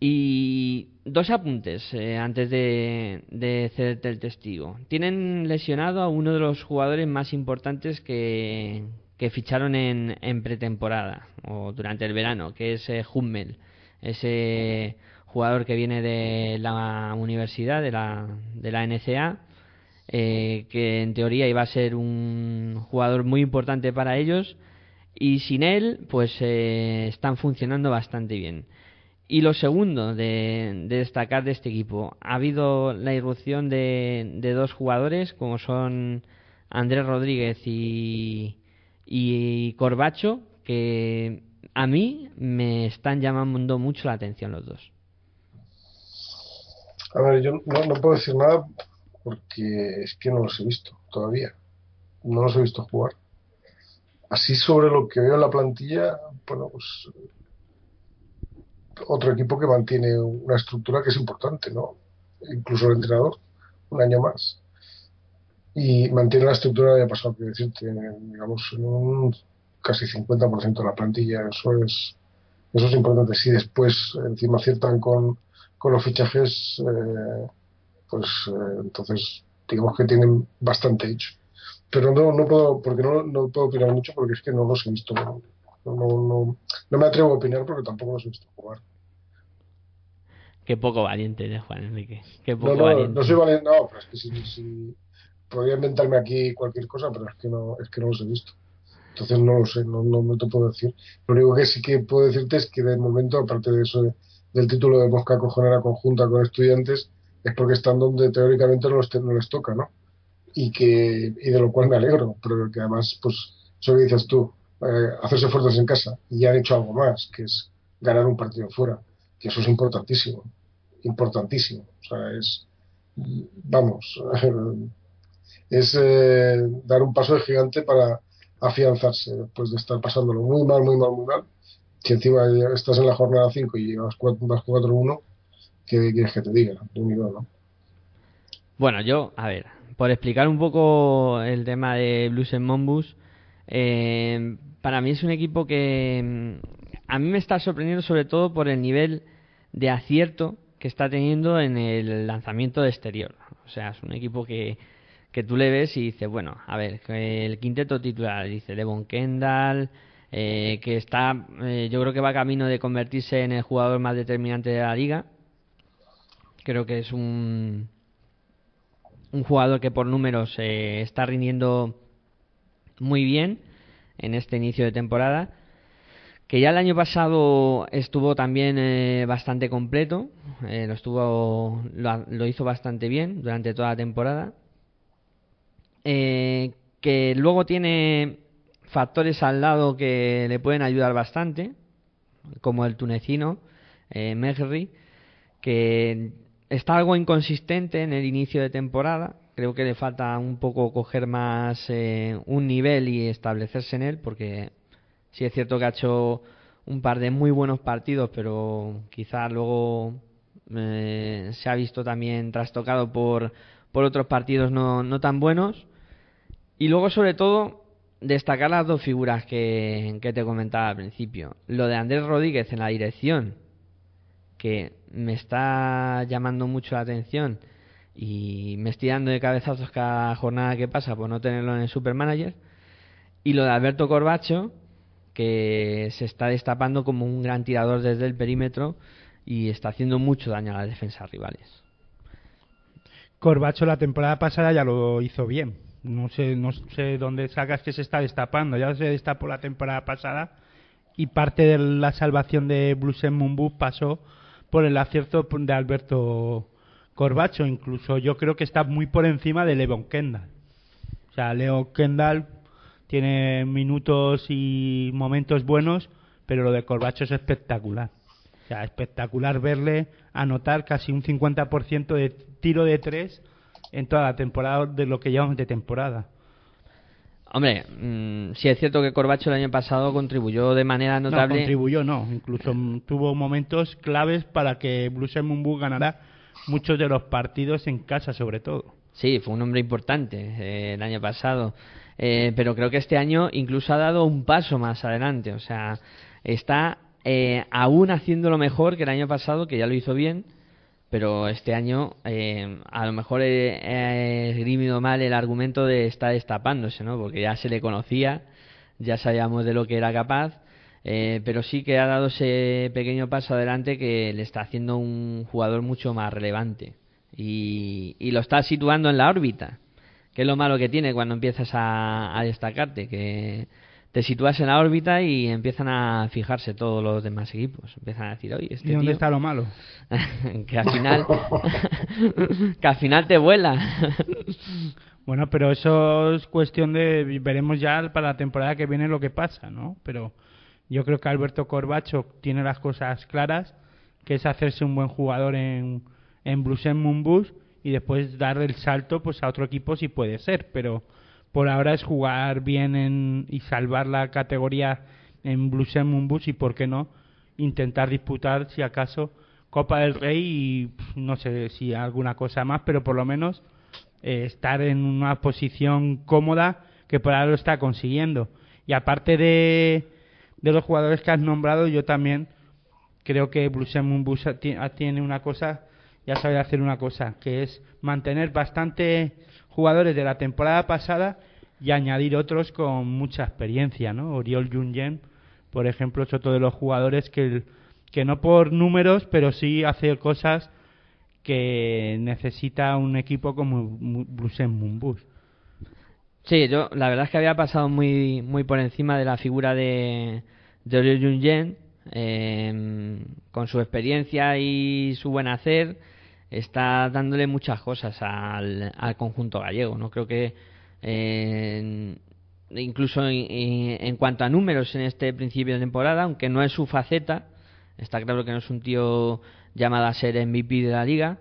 Y dos apuntes eh, antes de, de cederte el testigo. Tienen lesionado a uno de los jugadores más importantes que, que ficharon en, en pretemporada o durante el verano, que es eh, Hummel, ese jugador que viene de la universidad, de la, de la NCA, eh, que en teoría iba a ser un jugador muy importante para ellos y sin él pues eh, están funcionando bastante bien. Y lo segundo de, de destacar de este equipo, ha habido la irrupción de, dos jugadores como son Andrés Rodríguez y, y Corbacho, que a mí me están llamando mucho la atención los dos. A ver, yo no, no puedo decir nada porque es que no los he visto todavía. No los he visto jugar. Así sobre lo que veo en la plantilla, bueno, pues otro equipo que mantiene una estructura que es importante, ¿no? Incluso el entrenador, un año más. Y mantiene la estructura del año pasado, quiero decirte, digamos, en un casi 50% de la plantilla. Eso es, eso es importante. Si después encima aciertan con, con los fichajes, eh, pues eh, entonces digamos que tienen bastante hecho. Pero no, no puedo, porque no, no puedo opinar mucho porque es que no los he visto. No, no, no, no me atrevo a opinar porque tampoco los he visto jugar. Qué poco valiente de Juan Enrique. Qué poco No, no, valiente. no soy valiente, no, pero es que si, si podría inventarme aquí cualquier cosa, pero es que no, es que no los he visto. Entonces no lo sé, no, no, no te puedo decir. Lo único que sí que puedo decirte es que de momento, aparte de eso de- del título de Mosca Cojonera conjunta con estudiantes, es porque están donde teóricamente no les, no les toca, ¿no? Y que y de lo cual me alegro, pero que además, pues, eso que dices tú, eh, hacerse fuertes en casa y han hecho algo más, que es ganar un partido fuera, que eso es importantísimo, importantísimo. O sea, es, vamos, es eh, dar un paso de gigante para afianzarse después de estar pasándolo muy mal, muy mal, muy mal. Si encima estás en la jornada 5 y llevas 4-1, ¿qué quieres que te diga? ¿no? Bueno, yo, a ver, por explicar un poco el tema de Blues en Monbus, eh, para mí es un equipo que mm, a mí me está sorprendiendo sobre todo por el nivel de acierto que está teniendo en el lanzamiento de exterior. O sea, es un equipo que, que tú le ves y dices, bueno, a ver, el quinteto titular dice Devon Kendall, eh, que está, eh, yo creo que va camino de convertirse en el jugador más determinante de la liga. Creo que es un, un jugador que por números eh, está rindiendo muy bien en este inicio de temporada. Que ya el año pasado estuvo también bastante completo, lo, estuvo, lo hizo bastante bien durante toda la temporada eh, que luego tiene factores al lado que le pueden ayudar bastante, como el tunecino eh, Mehri, que está algo inconsistente en el inicio de temporada. Creo que le falta un poco coger más eh, un nivel y establecerse en él, porque sí es cierto que ha hecho un par de muy buenos partidos, pero quizá luego eh, se ha visto también trastocado por, por otros partidos no, no tan buenos. Y luego, sobre todo, destacar las dos figuras que, te comentaba al principio. Lo de Andrés Rodríguez en la dirección, que me está llamando mucho la atención y me estoy dando de cabezazos cada jornada que pasa por no tenerlo en el Supermanager. Y lo de Alberto Corbacho, que se está destapando como un gran tirador desde el perímetro y está haciendo mucho daño a las defensas rivales. Corbacho la temporada pasada ya lo hizo bien no sé, no sé dónde sacas que se está destapando. Ya se destapó la temporada pasada y parte de la salvación de Blues en Mumbu pasó por el acierto de Alberto Corbacho. Incluso yo creo que está muy por encima de Levon Kendall. O sea, Leo Kendall tiene minutos y momentos buenos, pero lo de Corbacho es espectacular. O sea, espectacular verle anotar casi un 50% de tiro de tres en toda la temporada de lo que llevamos de temporada. Hombre, mm, sí es cierto que Corbacho el año pasado contribuyó de manera notable. No, contribuyó, no. Incluso tuvo momentos claves para que Blues Mumbu ganara muchos de los partidos en casa, sobre todo. Sí, fue un hombre importante eh, el año pasado. Eh, pero creo que este año incluso ha dado un paso más adelante. O sea, está eh, aún haciéndolo mejor que el año pasado, que ya lo hizo bien pero este año eh, a lo mejor he, esgrimido mal el argumento de estar destapándose, ¿no? Porque ya se le conocía, ya sabíamos de lo que era capaz, eh, pero sí que ha dado ese pequeño paso adelante que le está haciendo un jugador mucho más relevante y, y lo está situando en la órbita, que es lo malo que tiene cuando empiezas a, a destacarte, que te sitúas en la órbita y empiezan a fijarse todos los demás equipos. Empiezan a decir, oye, este ¿Y dónde está lo malo? que al final que al final te vuela. bueno, pero eso es cuestión de veremos ya para la temporada que viene lo que pasa, ¿no? Pero yo creo que Alberto Corbacho tiene las cosas claras, que es hacerse un buen jugador en en Blues Mumbus y después dar el salto pues a otro equipo si puede ser, pero por ahora es jugar bien en, y salvar la categoría en Blues Mumbus y, por qué no, intentar disputar, si acaso, Copa del Rey y no sé si alguna cosa más, pero por lo menos eh, estar en una posición cómoda que por ahora lo está consiguiendo. Y aparte de, de los jugadores que has nombrado, yo también creo que Blues Mumbus tiene una cosa, ya sabe hacer una cosa, que es mantener bastante jugadores de la temporada pasada y añadir otros con mucha experiencia, ¿no? Oriol Junyen, por ejemplo, es otro de los jugadores que, que no por números, pero sí hace cosas que necesita un equipo como Blusen Mumbus. Sí, yo la verdad es que había pasado muy muy por encima de la figura de, de Oriol Junyen, eh, con su experiencia y su buen hacer está dándole muchas cosas al, al conjunto gallego. No creo que eh, incluso en, cuanto a números en este principio de temporada, aunque no es su faceta, está claro que no es un tío llamado a ser MVP de la liga,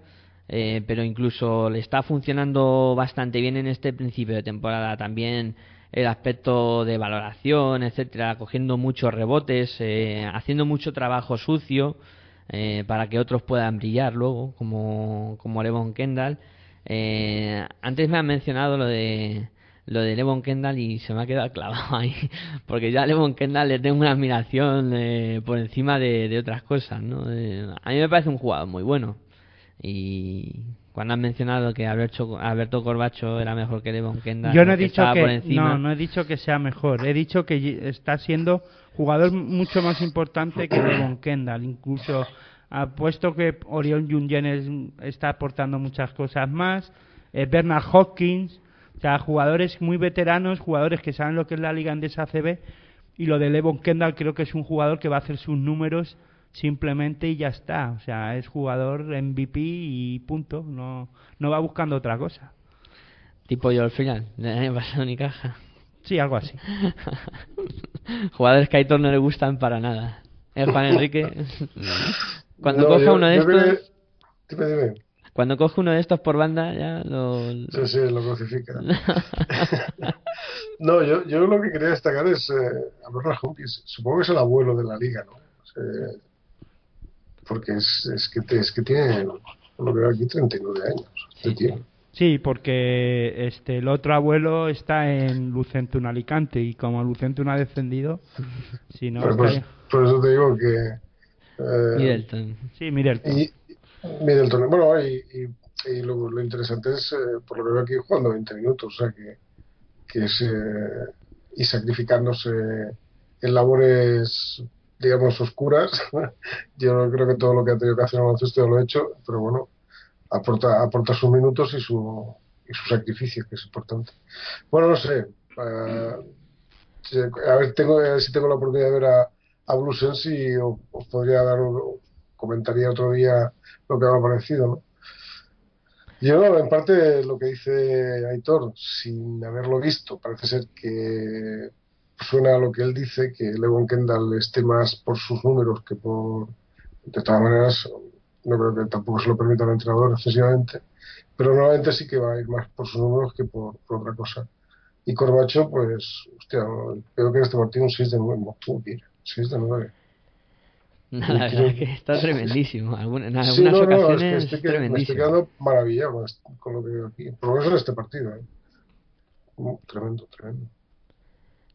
eh, pero incluso le está funcionando bastante bien en este principio de temporada. También el aspecto de valoración, etcétera, cogiendo muchos rebotes, eh, haciendo mucho trabajo sucio. Eh, para que otros puedan brillar luego, como, como Levon Kendall. Eh, antes me han mencionado lo de lo de Levon Kendall y se me ha quedado clavado ahí, porque ya a Levon Kendall le tengo una admiración eh, por encima de, otras cosas, ¿no? a mí me parece un jugador muy bueno y cuando han mencionado que Alberto, Alberto Corbacho era mejor que Devon Kendall. Yo no he dicho estaba por que encima. no, no he dicho que sea mejor. He dicho que está siendo jugador mucho más importante que Devon Kendall. Incluso ha puesto que Oriol Jungenes está aportando muchas cosas más. Eh, Bernard Hopkins, o sea, jugadores muy veteranos, jugadores que saben lo que es la liga Endesa ACB. Y lo de Devon Kendall creo que es un jugador que va a hacer sus números simplemente y ya está. O sea, es jugador MVP y punto. No, no va buscando otra cosa. Tipo Joel Freeland, del año pasado ni caja. Sí, algo así. Jugadores que a Aitor no le gustan para nada. ¿Eh, Juan Enrique? Cuando No, coge yo- uno de yo estos, que- Dime, dime. cuando coge uno de estos por banda, ya lo... Sí, sí, lo crucifica. no, yo, yo lo que quería destacar es eh, a Bernard Hopkins. Supongo que es el abuelo de la liga, ¿no? Eh, porque es, es, que, te- es que tiene, por lo que veo aquí, 39 años. Este tío. Sí, porque este el otro abuelo está en Lucentum Alicante y como Lucentum ha descendido, si no Pero pues, por eso te digo que. eh, Middleton. Sí, Middleton. Y Middleton, bueno, y, y, y lo, lo interesante es, eh, por lo que veo aquí, jugando 20 minutos, o sea que, que es. eh, y sacrificándose en labores, digamos, oscuras. Yo creo que todo lo que ha tenido que hacer en baloncesto lo ha hecho, pero bueno, aporta, aporta sus minutos y su, y su sacrificio, que es importante. Bueno, no sé. eh, si- a ver, tengo, si tengo la oportunidad de ver a, a Blue Sense y os, os podría dar un- comentaría otro día lo que me ha parecido, ¿no? Yo, en parte, lo que dice Aitor, sin haberlo visto, parece ser que suena a lo que él dice, que Levon Kendall esté más por sus números que por... De todas maneras, no creo que tampoco se lo permita el entrenador excesivamente, pero normalmente sí que va a ir más por sus números que por, por otra cosa. Y Corbacho, pues, hostia, creo que en este partido un 6 de 9, joder, 6 de 9. La verdad es que está tremendísimo. Alguna- En algunas Sí, no, no, es que ocasiones estoy, que- me estoy tremendísimo. quedando maravillado con, esto- con lo que veo aquí. Menos en este partido. ¿eh? Uh, tremendo, tremendo.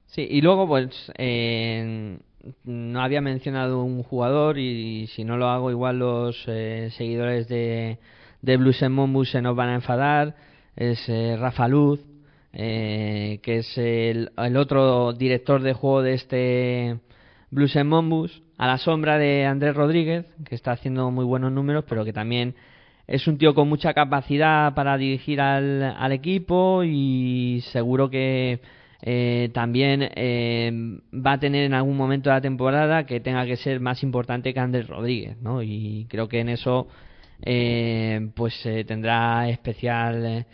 Sí, y luego, pues, eh, no había mencionado un jugador y, si no lo hago, igual los eh, seguidores de, de Blues and Mombus se nos van a enfadar. Es eh, Rafa Luz, eh, que es el, el otro director de juego de este Blues and Mombus, a la sombra de Andrés Rodríguez, que está haciendo muy buenos números, pero que también es un tío con mucha capacidad para dirigir al, al equipo y seguro que eh, también eh, va a tener en algún momento de la temporada que tenga que ser más importante que Andrés Rodríguez, ¿no? Y creo que en eso eh, pues eh, tendrá especial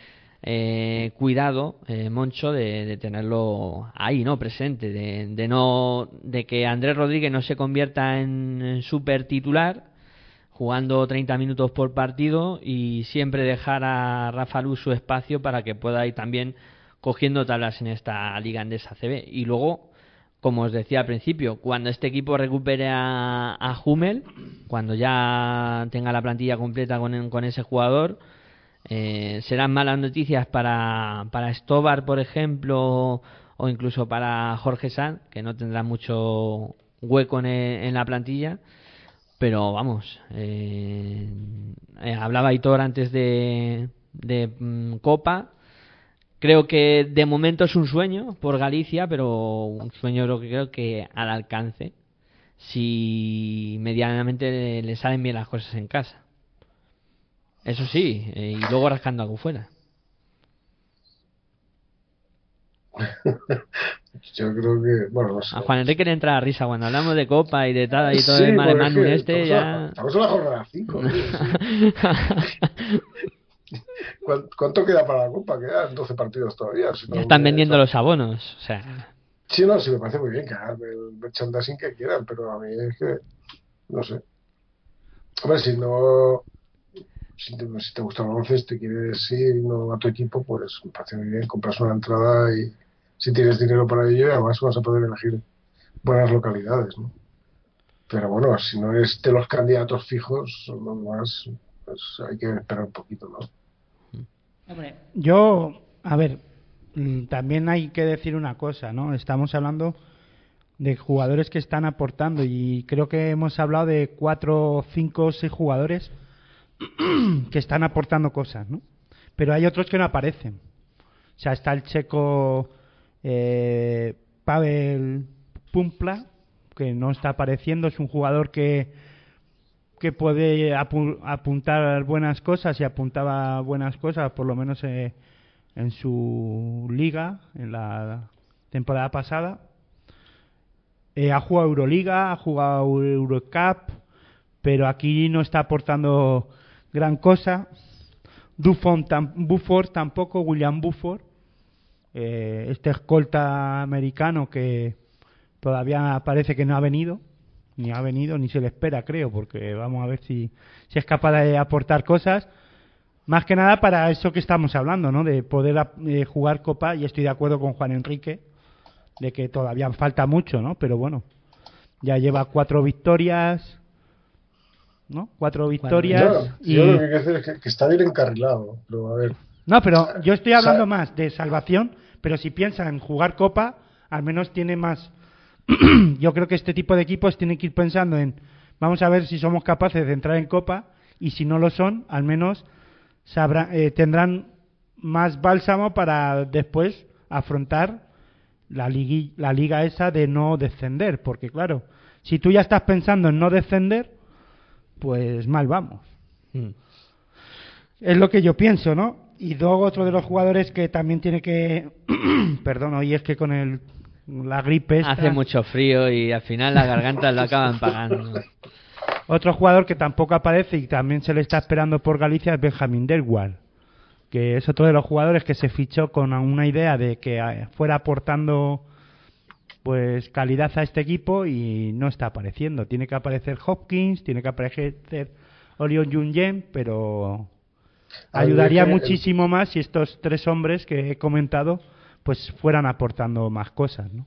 eh, cuidado eh, Moncho de, de tenerlo ahí, ¿no? Presente, de, de no de que Andrés Rodríguez no se convierta en, en super titular jugando 30 minutos por partido y siempre dejar a Rafa Luz su espacio para que pueda ir también cogiendo tablas en esta liga andesa CB. Y luego, como os decía al principio, cuando este equipo recupere a, a Hummel, cuando ya tenga la plantilla completa con, con ese jugador, eh, serán malas noticias para, para Stobar, por ejemplo, o incluso para Jorge Sanz, que no tendrá mucho hueco en, en la plantilla. Pero vamos, eh, eh, hablaba Hitor antes de, de mm, Copa. Creo que de momento es un sueño por Galicia, pero un sueño creo que, creo que al alcance si medianamente le, le salen bien las cosas en casa. Eso sí, eh, y luego rascando algo fuera. Yo creo que, bueno, no sé. A Juan Enrique le entra la risa cuando hablamos de Copa y de tal y todo Sí, el que este estamos a- ya. Estamos en la jornada 5. ¿Cuánto queda para la Copa? Quedan 12 partidos todavía. si no Ya están vendiendo los abonos. O sea, Sí, no, sí me parece muy bien que hagan el merchandising que quieran, pero a mí es que, no sé. Hombre, si no, si te, si te gusta el baloncesto y quieres ir no a tu equipo, pues me parece muy bien, compras una entrada y si tienes dinero para ello, además vas a poder elegir buenas localidades, ¿no? Pero bueno, si no eres de los candidatos fijos, demás, pues hay que esperar un poquito, ¿no? Yo, a ver, mm, también hay que decir una cosa, ¿no? Estamos hablando de jugadores que están aportando y creo que hemos hablado de cuatro, cinco, seis jugadores que están aportando cosas, ¿no? Pero hay otros que no aparecen. O sea, está el checo eh, Pavel Pumpla, que no está apareciendo, es un jugador que, que puede apuntar buenas cosas y apuntaba buenas cosas, por lo menos eh, en su liga, en la temporada pasada. Eh, ha jugado Euroliga, ha jugado Eurocup, pero aquí no está aportando gran cosa. Buffon Bufford tampoco, William Bufford, eh, este escolta americano que todavía parece que no ha venido, ni ha venido, ni se le espera, creo, porque vamos a ver si, si es capaz de aportar cosas. Más que nada para eso que estamos hablando, ¿no? De poder eh, jugar Copa, y estoy de acuerdo con Juan Enrique, de que todavía falta mucho, ¿no? Pero bueno, ya lleva cuatro victorias, ¿no? Cuatro victorias. y... Yo lo que quiero decir es que, está bien encarrilado, pero a ver. No, pero yo estoy hablando más de salvación, pero si piensa en jugar Copa, al menos tiene más. yo creo que este tipo de equipos tienen que ir pensando en, vamos a ver si somos capaces de entrar en Copa, y si no lo son, al menos sabrá, eh, tendrán más bálsamo para después afrontar la, la liga esa de no descender, porque claro, si tú ya estás pensando en no descender, pues mal vamos. Mm. Es lo que yo pienso, ¿no? Y luego otro de los jugadores que también tiene que, perdón, hoy es que con el la gripe hace mucho frío y al final las gargantas lo acaban pagando. Otro jugador que tampoco aparece y también se le está esperando por Galicia es Benjamin Delwar, que es otro de los jugadores que se fichó con una idea de que eh, fuera aportando pues calidad a este equipo y no está apareciendo. Tiene que aparecer Hopkins, tiene que aparecer Orion Junyen, pero ayudaría muchísimo más si estos tres hombres que he comentado pues fueran aportando más cosas, ¿no?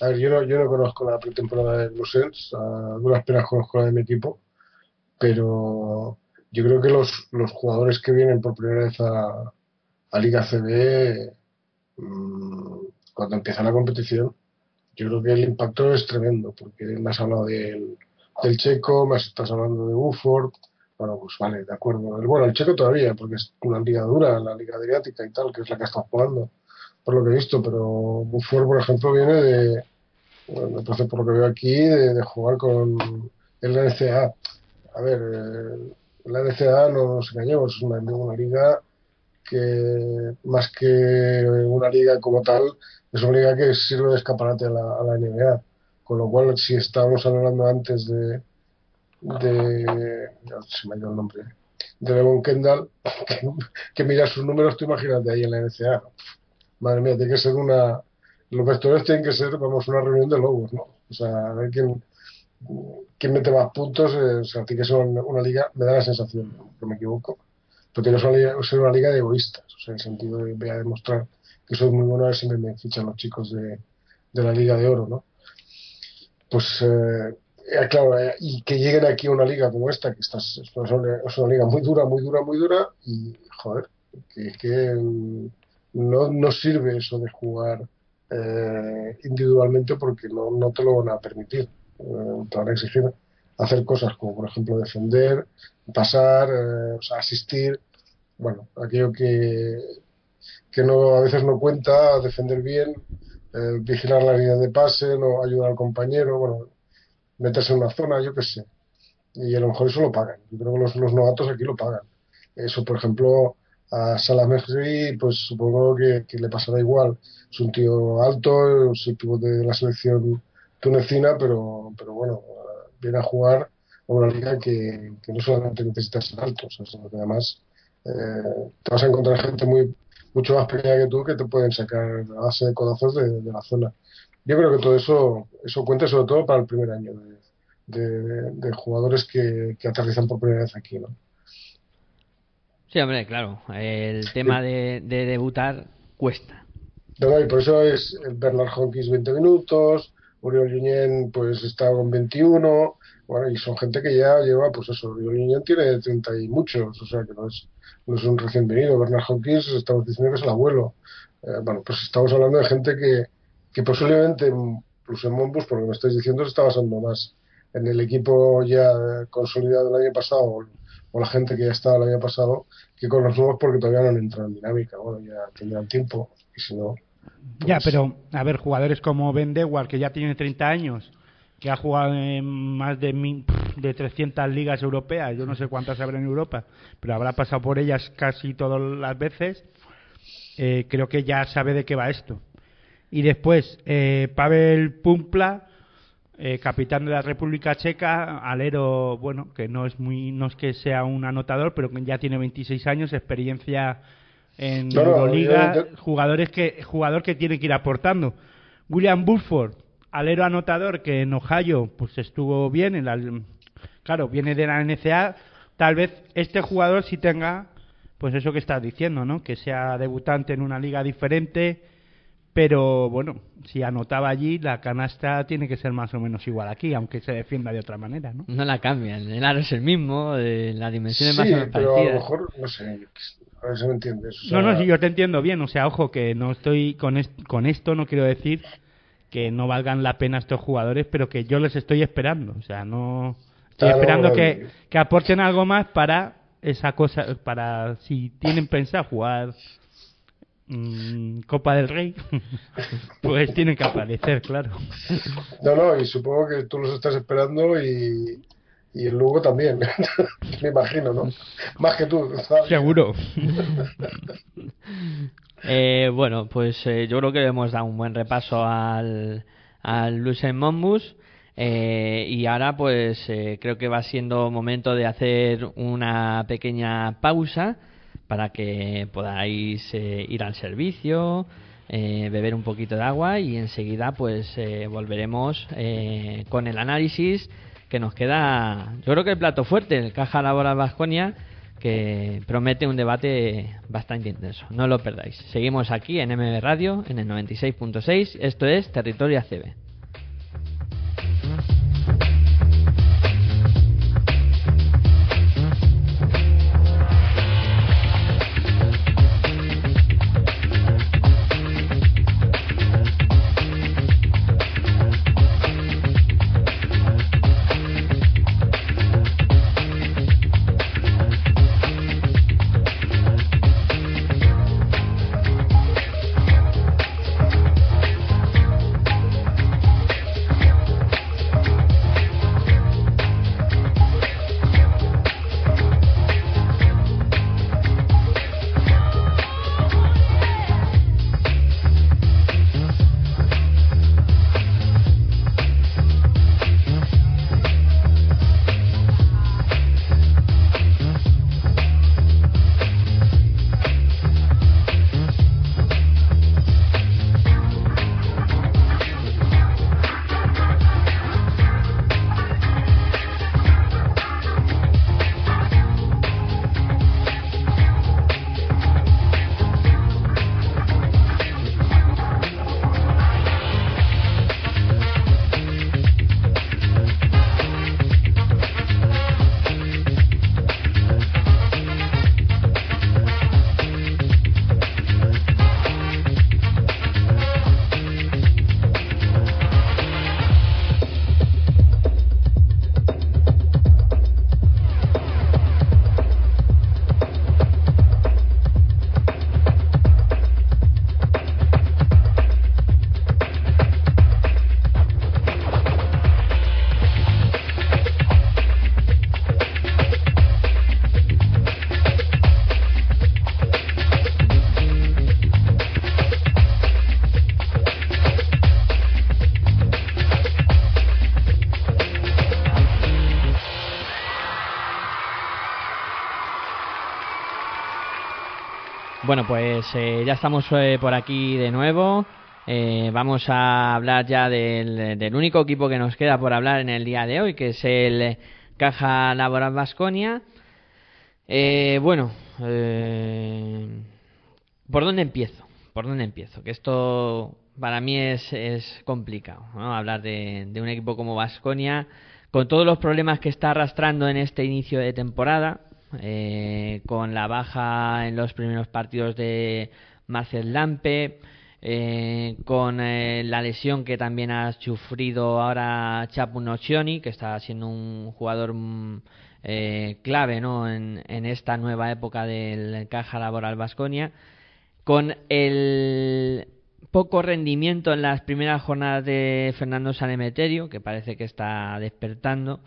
A ver, yo no, yo no conozco la pretemporada de Brussels, a duras penas conozco la de mi equipo, pero yo creo que los, los jugadores que vienen por primera vez a, a Liga CB mmm, cuando empieza la competición, yo creo que el impacto es tremendo, porque me has hablado del, del checo, me estás hablando de Buford, bueno, pues vale, de acuerdo. Bueno, el checo todavía, porque es una liga dura, la liga adriática y tal, que es la que está jugando, por lo que he visto, pero Buford, por ejemplo, viene de, bueno, entonces por lo que veo aquí, de, jugar con el NCA. A ver, eh, la NCA no nos engañemos, es una, liga que más que una liga como tal, es una liga que sirve de escaparate a la, a la NBA. Con lo cual, si estábamos hablando antes de, de se me ha ido el nombre, de Levon Kendall, que, que mira sus números, tú imagínate ahí en la NCA. Madre mía, tiene que ser una. Los vectores tienen que ser, vamos, una reunión de lobos, ¿no? O sea, a ver quién, quién mete más puntos. Eh, o sea, tiene que ser una, liga, me da la sensación, que me equivoco, pero tiene que ser una liga de egoístas, o sea, en el sentido de voy a demostrar que soy muy bueno, a ver si me, fichan los chicos de, de, la Liga de Oro, ¿no? Pues, eh, eh claro, y que lleguen aquí a una liga como esta, que esta es, una, liga muy dura, muy dura, muy dura, y, joder, que, que no, no sirve eso de jugar eh, individualmente porque no, no te lo van a permitir, eh, te van a exigir hacer cosas como, por ejemplo, defender, pasar, eh, o sea, asistir, bueno, aquello que, que no a veces no cuenta, defender bien, vigilar la línea de pase, no ayudar al compañero, bueno, meterse en una zona, yo qué sé. Y a lo mejor eso lo pagan. Yo creo que los novatos aquí lo pagan. Eso, por ejemplo, a Salamehri, pues supongo que, le pasará igual. Es un tío alto, es el pivote de la selección tunecina, pero, pero bueno, viene a jugar a una liga que, que no solamente necesita ser alto, sino que además eh, te vas a encontrar gente muy mucho más pequeña que tú que te pueden sacar a base de codazos de, de la zona. Yo creo que todo eso eso cuenta sobre todo para el primer año de, de, de jugadores que, que, aterrizan por primera vez aquí, ¿no? Sí, hombre, claro. El tema de, de debutar cuesta. No, y por eso es el Bernard Hawkins 20 minutos, Uriol Junyent pues está con 21, bueno, y son gente que ya lleva, pues eso, Uriol Junyent tiene 30 y muchos, o sea que no es, no es un recién venido. Bernard Hawkins estamos diciendo que es el abuelo. Eh, bueno, pues estamos hablando de gente que, que posiblemente, incluso en Monbus, por lo que me estáis diciendo, se está basando más en el equipo ya consolidado del año pasado, o la gente que ya estaba el año pasado que con los nuevos porque todavía no han entrado en dinámica. Bueno, ya tendrán tiempo y si no. Ya, pues pero a ver, jugadores como Ben Dewar, que ya tiene 30 años, que ha jugado en más de, mil- de 300 ligas europeas, yo no sé cuántas habrá en Europa, pero habrá pasado por ellas casi todas las veces, eh, creo que ya sabe de qué va esto. Y después, eh, Pavel Pumpla, eh, capitán de la República Checa, alero, bueno, que no es muy, no es que sea un anotador, pero que ya tiene 26 años, experiencia en No, Euroliga, jugadores que, jugador que tiene que ir aportando. William Burford, alero anotador, que en Ohio pues estuvo bien, en la, claro, viene de la NCA, tal vez este jugador sí tenga, pues eso que estás diciendo, ¿no? Que sea debutante en una liga diferente, pero bueno, si anotaba allí, la canasta tiene que ser más o menos igual aquí, aunque se defienda de otra manera, ¿no? No la cambian, el aro es el mismo, eh, las dimensiones Sí, más o menos pero a lo mejor, no sé, a ver si me entiendes. o No, sea, no, sí, yo te entiendo bien. O sea, ojo, que no estoy con, est- con esto, no quiero decir que no valgan la pena estos jugadores, pero que yo les estoy esperando. O sea, no. Estoy Claro, esperando que, que aporten algo más para esa cosa, para si tienen pensado jugar mm, Copa del Rey, pues tienen que aparecer, claro. No, no, y supongo que tú los estás esperando y, y el Lugo también. me imagino, ¿no? Más que tú. ¿sabes? Seguro. Eh, bueno, pues eh, yo creo que hemos dado un buen repaso al, al Lucen Monbus. eh, y ahora, pues eh, creo que va siendo momento de hacer una pequeña pausa para que podáis eh, ir al servicio, eh, beber un poquito de agua y enseguida, pues eh, volveremos eh, con el análisis que nos queda. Yo creo que el plato fuerte, el Caja Laboral Vasconia que promete un debate bastante intenso. No lo perdáis. Seguimos aquí en MB Radio, en el 96.6. Esto es Territorio ACB. Bueno, pues eh, ya estamos eh, por aquí de nuevo. Eh, vamos a hablar ya del, único equipo que nos queda por hablar en el día de hoy, que es el Caja Laboral Vasconia. bueno, eh, ¿por dónde empiezo? ¿Por dónde empiezo? Que esto para mí es, es complicado, ¿no? Hablar de, de un equipo como Vasconia, con todos los problemas que está arrastrando en este inicio de temporada, eh, con la baja en los primeros partidos de Marcel Lampe, eh, con eh, la lesión que también ha sufrido ahora Chapu Nocioni, que está siendo un jugador mm, eh, clave ¿no? En, esta nueva época del Caja Laboral Vasconia, con el poco rendimiento en las primeras jornadas de Fernando Sanemeterio, que parece que está despertando,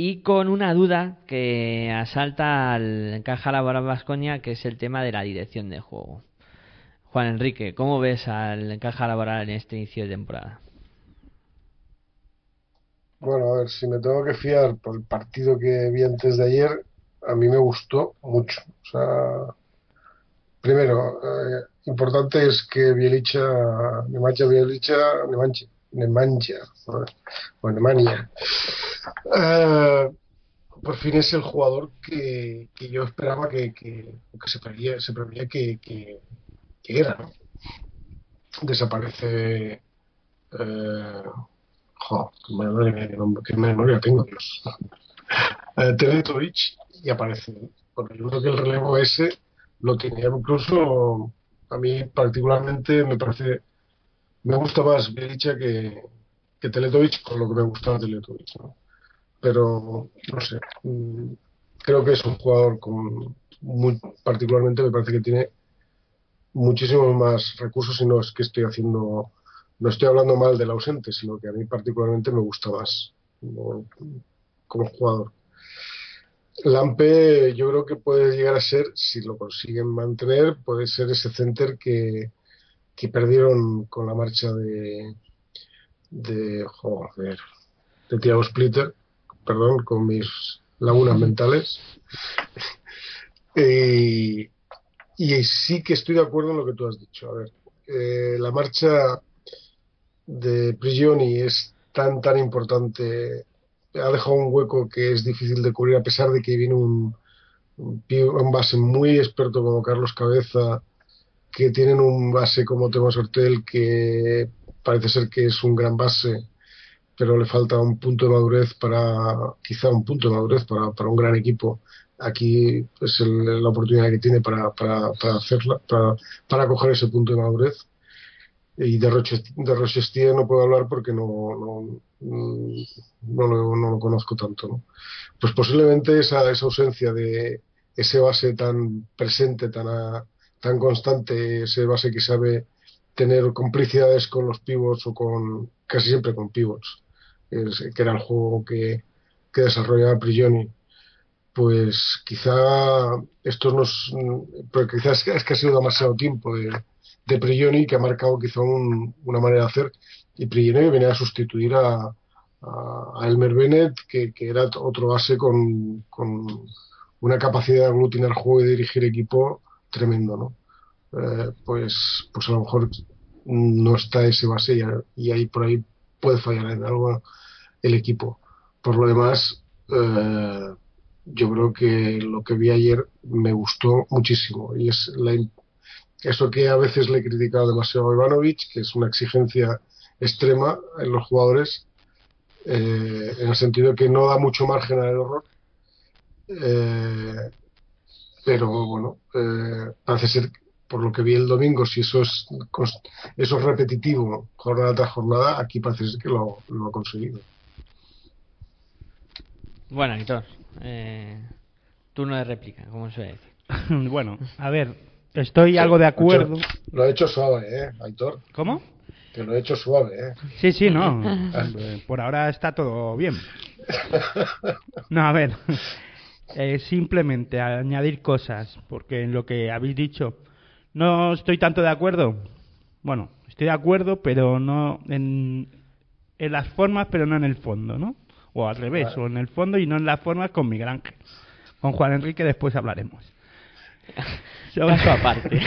y con una duda que asalta al Caja Laboral Vasconia, que es el tema de la dirección de juego. Juan Enrique, ¿cómo ves al Caja Laboral en este inicio de temporada? Bueno, a ver, si me tengo que fiar por el partido que vi antes de ayer, a mí me gustó mucho. O sea, primero, eh, importante es que Bielicha, Nemanja Bielicha, Nemanja, o Nemanja, eh, por fin es el jugador que, que yo esperaba que, que, que se preveía, se preveía que, que, era. Desaparece. Eh, jo, qué memoria, tengo, Dios. Eh, Teletovic y aparece. Porque yo creo que el relevo ese lo tenía incluso a mí particularmente me parece me gusta más Bielicha que, que Teletovic con lo que me gustaba Teletovic ¿no? pero no sé mm, creo que es un jugador con muy particularmente me parece que tiene muchísimos más recursos y no es que estoy haciendo no estoy hablando mal del ausente sino que a mí particularmente me gusta más como jugador Lampe yo creo que puede llegar a ser, si lo consiguen mantener, puede ser ese center que, que perdieron con la marcha de de joder, de Thiago Splitter, perdón, con mis lagunas mentales. y, y sí que estoy de acuerdo en lo que tú has dicho. A ver, eh, la marcha de Prigioni es tan tan importante ha dejado un hueco que es difícil de cubrir a pesar de que viene un, un base muy experto como Carlos Cabeza, que tienen un base como Tomás Hortel que parece ser que es un gran base, pero le falta un punto de madurez para, quizá un punto de madurez para, para un gran equipo. Aquí es la oportunidad que tiene para, para, para hacerla, para, para coger ese punto de madurez y de, Roche, de Rochestier no puedo hablar porque no, no, no, lo, no lo conozco tanto. ¿no? Pues posiblemente esa, esa ausencia de ese base tan presente, tan, a, tan constante, ese base que sabe tener complicidades con los pivots o con casi siempre con pivots, que era el juego que, que desarrollaba Prigioni, pues quizá esto nos, porque quizás es que ha sido demasiado tiempo de, de Prigioni que ha marcado quizá un, una manera de hacer y Prigioni venía a sustituir a, a Elmer Bennett que, era otro base con, con, una capacidad de aglutinar juego y dirigir equipo tremendo ¿no? Eh, pues pues a lo mejor no está ese base y, y, ahí por ahí puede fallar en algo el equipo por lo demás eh, yo creo que lo que vi ayer me gustó muchísimo y es la eso que a veces le he criticado demasiado a Ivanovic, que es una exigencia extrema en los jugadores, eh, en el sentido que no da mucho margen al error. Eh, pero bueno, eh, parece ser, por lo que vi el domingo, si eso es, eso es repetitivo jornada tras jornada, aquí parece ser que lo, lo ha conseguido. Bueno, Aitor, eh, turno de réplica, como se decir. bueno, a ver, Estoy sí, algo de acuerdo. Lo he, hecho, lo he hecho suave, ¿eh, Aitor? ¿Cómo? Que lo he hecho suave, ¿eh? Sí, sí, no. Por ahora está todo bien. No, a ver. Eh, simplemente añadir cosas, porque en lo que habéis dicho, no estoy tanto de acuerdo. Bueno, estoy de acuerdo, pero no en, en las formas, pero no en el fondo, ¿no? O al revés, o en el fondo y no en las formas con Miguel Ángel. Con Juan Enrique después hablaremos. Caso aparte.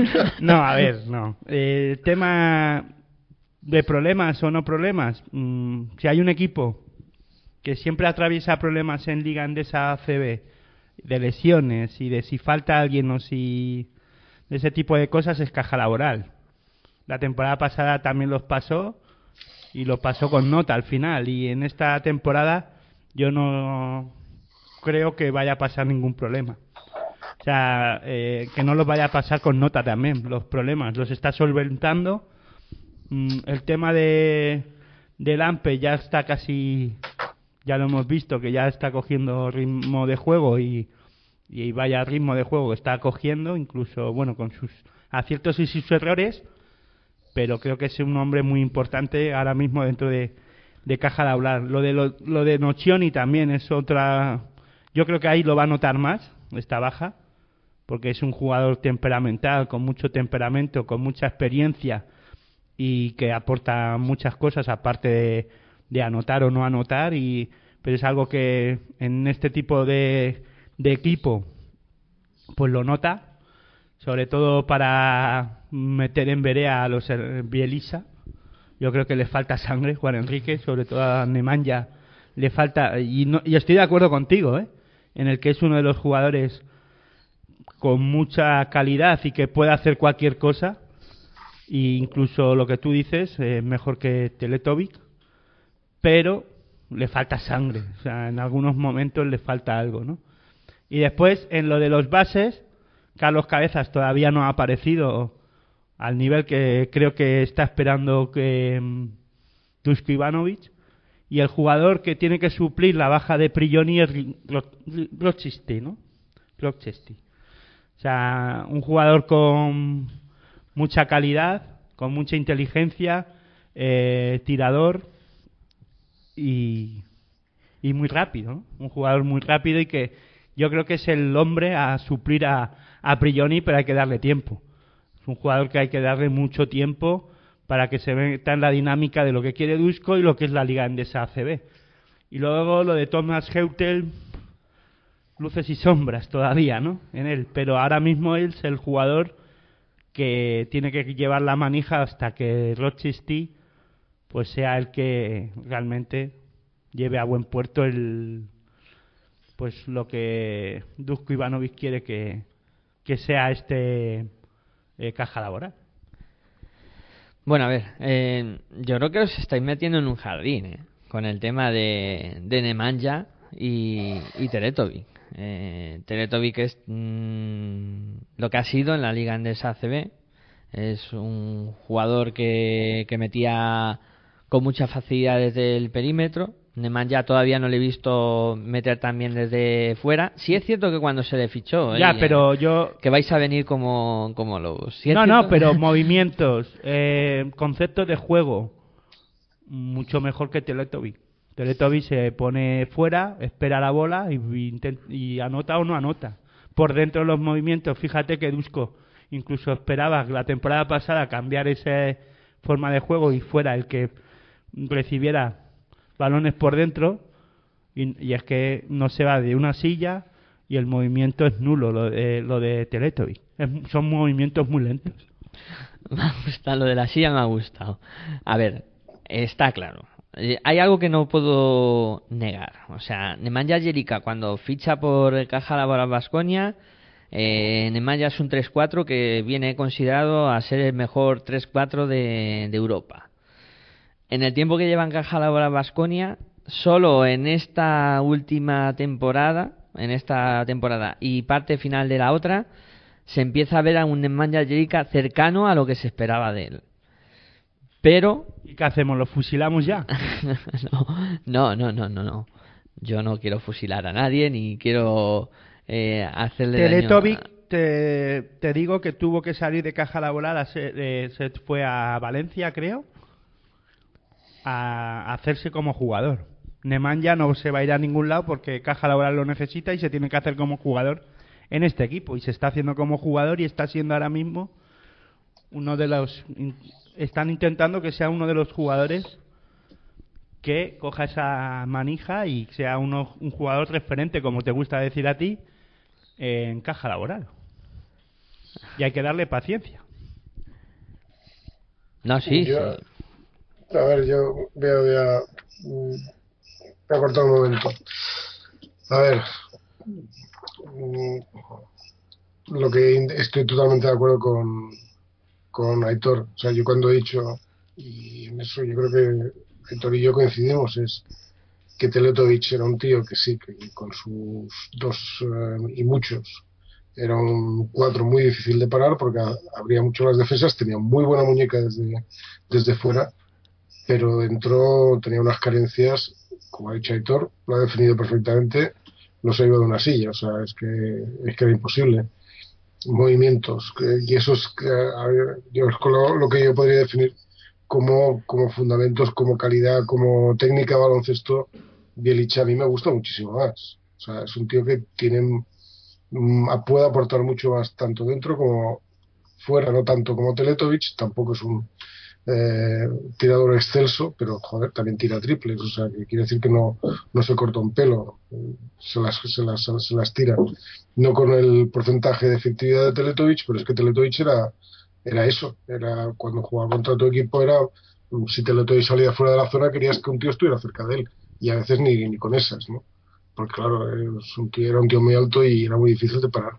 no, a ver, no. El eh, tema de problemas o no problemas. Mmm, si hay un equipo que siempre atraviesa problemas en Liga Endesa ACB, de lesiones y de si falta alguien o si. de ese tipo de cosas, es caja laboral. La temporada pasada también los pasó y los pasó con nota al final. Y en esta temporada yo no creo que vaya a pasar ningún problema. O sea, eh, que no los vaya a pasar con nota también, los problemas, los está solventando. Mm, el tema de del AMPE ya está casi ya lo hemos visto que ya está cogiendo ritmo de juego y, y vaya ritmo de juego que está cogiendo, incluso, bueno, con sus aciertos y sus errores, pero creo que es un hombre muy importante ahora mismo dentro de, de caja de hablar. Lo de, lo, lo de Nocioni también es otra. Yo creo que ahí lo va a notar más, esta baja, porque es un jugador temperamental, con mucho temperamento, con mucha experiencia y que aporta muchas cosas aparte de, de anotar o no anotar. Y, pero es algo que en este tipo de, de equipo, pues lo nota, sobre todo para meter en verea a los Bielisa yo creo que le falta sangre Juan Enrique, sobre todo a Nemanja le falta y, no, y estoy de acuerdo contigo, ¿eh? en el que es uno de los jugadores con mucha calidad y que puede hacer cualquier cosa e incluso lo que tú dices eh, mejor que Teletovic pero le falta sangre o sea en algunos momentos le falta algo no y después en lo de los bases Carlos Cabezas todavía no ha aparecido al nivel que creo que está esperando que um, Dusko Ivanovic y el jugador que tiene que suplir la baja de Prigioni es Rochester, ¿no? Rochester. O sea, un jugador con mucha calidad, con mucha inteligencia, eh, tirador y, y muy rápido. Un jugador muy rápido y que yo creo que es el hombre a suplir a, a Prigioni, pero hay que darle tiempo. Es un jugador que hay que darle mucho tiempo para que se meta en la dinámica de lo que quiere Dusko y lo que es la Liga Endesa ACB. Y luego lo de Thomas Heutel, luces y sombras todavía, ¿no? En él, pero ahora mismo él es el jugador que tiene que llevar la manija hasta que Rochester pues sea el que realmente lleve a buen puerto el pues lo que Dusko Ivanovic quiere que, que sea este eh, caja laboral. Bueno, a ver, eh, yo creo que os estáis metiendo en un jardín eh, con el tema de, de Nemanja y, y Teletovic. Eh, Teletovic es mm, lo que ha sido en la Liga Andesa ACB. Es un jugador que, que metía con mucha facilidad desde el perímetro, Nemanja todavía no le he visto meter también desde fuera. Sí es cierto que cuando se le fichó. Ya, eh, pero yo. Que vais a venir como, como lobos. ¿Sí es no, no, pero movimientos, eh, conceptos de juego, mucho mejor que Teletovic. Teletovic se pone fuera, espera la bola y, y anota o no anota. Por dentro de los movimientos, fíjate que Dusko incluso esperaba la temporada pasada cambiar esa forma de juego y fuera el que recibiera balones por dentro y, es que no se va de una silla y el movimiento es nulo, lo de, lo de Teletovic. Es- son movimientos muy lentos. Me ha gustado, lo de la silla me ha gustado. A ver, está claro. Eh, Hay algo que no puedo negar. O sea, Nemanja Jerica cuando ficha por Caja Laboral Vasconia, eh, Nemanja es un 3-4 que viene considerado a ser el mejor 3-4 de, de Europa. En el tiempo que lleva en Caja Laboral Vasconia, solo en esta última temporada, en esta temporada y parte final de la otra, se empieza a ver a un Nemanja Jerica cercano a lo que se esperaba de él. Pero ¿Y qué hacemos? ¿Lo fusilamos ya? no, no, no, no, no. Yo no quiero fusilar a nadie ni quiero eh, hacerle daño Teletovic, a- te, te digo que tuvo que salir de caja laboral, a ser- eh, se fue a Valencia, creo, a hacerse como jugador. Nemanja no se va a ir a ningún lado porque caja laboral lo necesita y se tiene que hacer como jugador en este equipo. Y se está haciendo como jugador y está siendo ahora mismo uno de los. Están intentando que sea uno de los jugadores que coja esa manija y sea uno, un jugador referente, como te gusta decir a ti, en caja laboral. Y hay que darle paciencia. No, sí, Yo- sí. A ver, yo veo ya. mm, Voy a cortar un momento. A ver. mm, Lo que estoy totalmente de acuerdo con, con Aitor. O sea, yo cuando he dicho, y en eso yo creo que Aitor y yo coincidimos, es que Teletovic era un tío que sí, que con sus dos eh, y muchos era un cuatro muy difícil de parar porque abría mucho las defensas, tenía muy buena muñeca desde, desde fuera, pero entró, tenía unas carencias como ha dicho Aitor, lo ha definido perfectamente, no se iba de una silla, o sea, es que, es que era imposible. Movimientos, y eso es yo, lo, lo, que yo podría definir como, como fundamentos, como calidad, como técnica baloncesto, Bielicha a mí me gusta muchísimo más. O sea, es un tío que tiene, mm, puede aportar mucho más tanto dentro como fuera, no tanto como Teletovic, tampoco es un eh, tirador excelso, pero joder, también tira triples, o sea, que quiere decir que no, no se corta un pelo, se las, se las, se las tira. No con el porcentaje de efectividad de Teletovic, pero es que Teletovic era, era eso, era cuando jugaba contra tu equipo era si Teletovic salía fuera de la zona querías que un tío estuviera cerca de él y a veces ni, ni con esas, ¿no? Porque claro, era un tío muy alto y era muy difícil de parar.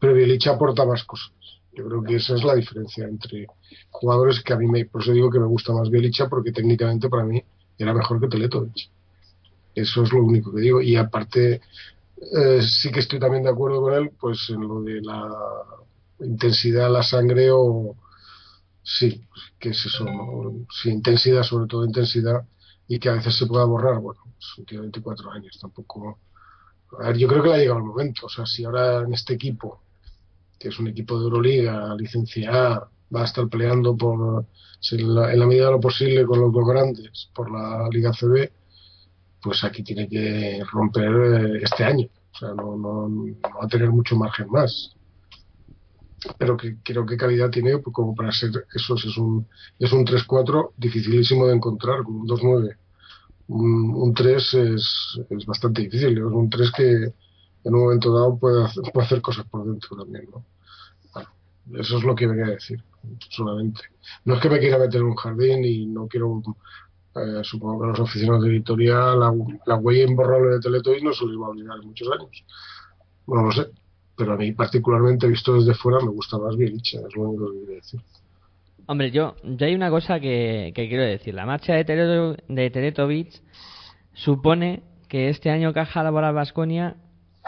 Pero Bielich aporta más cosas. Yo creo que esa es la diferencia entre jugadores que a mí me, por eso digo que me gusta más Bielicha porque técnicamente para mí era mejor que Teletovic. Eso es lo único que digo. Y aparte, eh, sí que estoy también de acuerdo con él, pues en lo de la intensidad, la sangre o sí, que es eso, ¿no? Sí, intensidad, sobre todo intensidad, y que a veces se pueda borrar. Bueno, es un tío de 24 años, tampoco. A ver, yo creo que le ha llegado el momento. O sea, si ahora en este equipo que es un equipo de Euroliga, licencia va a estar peleando por, en la, medida de lo posible con los dos grandes, por la Liga CB, pues aquí tiene que romper eh, este año. O sea, no, no, va a tener mucho margen más. Pero que creo que calidad tiene pues, como para ser eso es un es un 3-4 dificilísimo de encontrar con un 2-9 un, un 3 es, es bastante difícil es un 3 que en un momento dado puede hacer, cosas por dentro también, ¿no? Bueno, eso es lo que venía a decir, solamente. No es que me quiera meter en un jardín y no quiero, eh, supongo que los oficinos de Victoria la, la huella imborrable de Teletoid no se les va a olvidar en muchos años. No lo sé, pero a mí particularmente visto desde fuera me gusta más Bielicha, es lo único que quería decir. Hombre, yo, yo hay una cosa que, que quiero decir. La marcha de, Teleto, de Teletovic supone que este año Caja Laboral Vasconia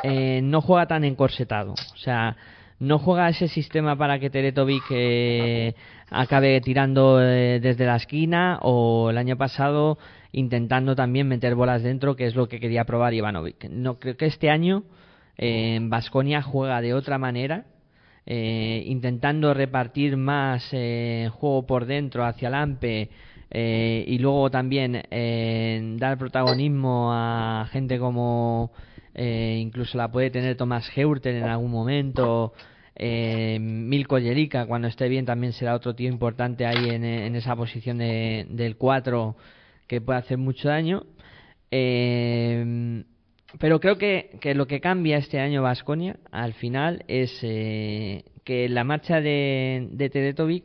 eh, no juega tan encorsetado. O sea, no juega ese sistema para que Teretovic eh, acabe tirando eh, desde la esquina o el año pasado intentando también meter bolas dentro, que es lo que quería probar Ivanovic. No creo que este año Vasconia juega de otra manera. intentando repartir más juego por dentro hacia el AMPE y luego también dar protagonismo a gente como eh, incluso la puede tener Tomás Heurter en algún momento. Eh, Milko cuando esté bien, también será otro tío importante ahí en, esa posición de, del 4 que puede hacer mucho daño. Eh, pero creo que, lo que cambia este año Vasconia al final es eh, que la marcha de, de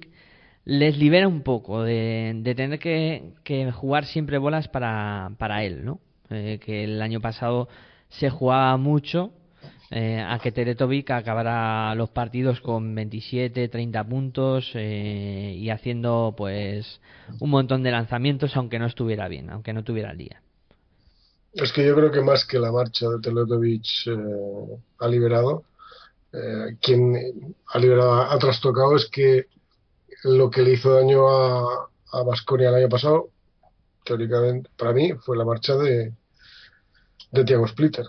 les libera un poco de, de tener que, que, jugar siempre bolas para, para él, ¿no? que el año pasado se jugaba mucho eh, a que Teretovic acabara los partidos con 27, 30 puntos eh, y haciendo pues un montón de lanzamientos aunque no estuviera bien, aunque no tuviera el día. Es que yo creo que más que la marcha de Teletovic eh, ha liberado, quien ha liberado, ha trastocado es que lo que le hizo daño a, a Basconia el año pasado, teóricamente, para mí, fue la marcha de, de Tiago Splitter,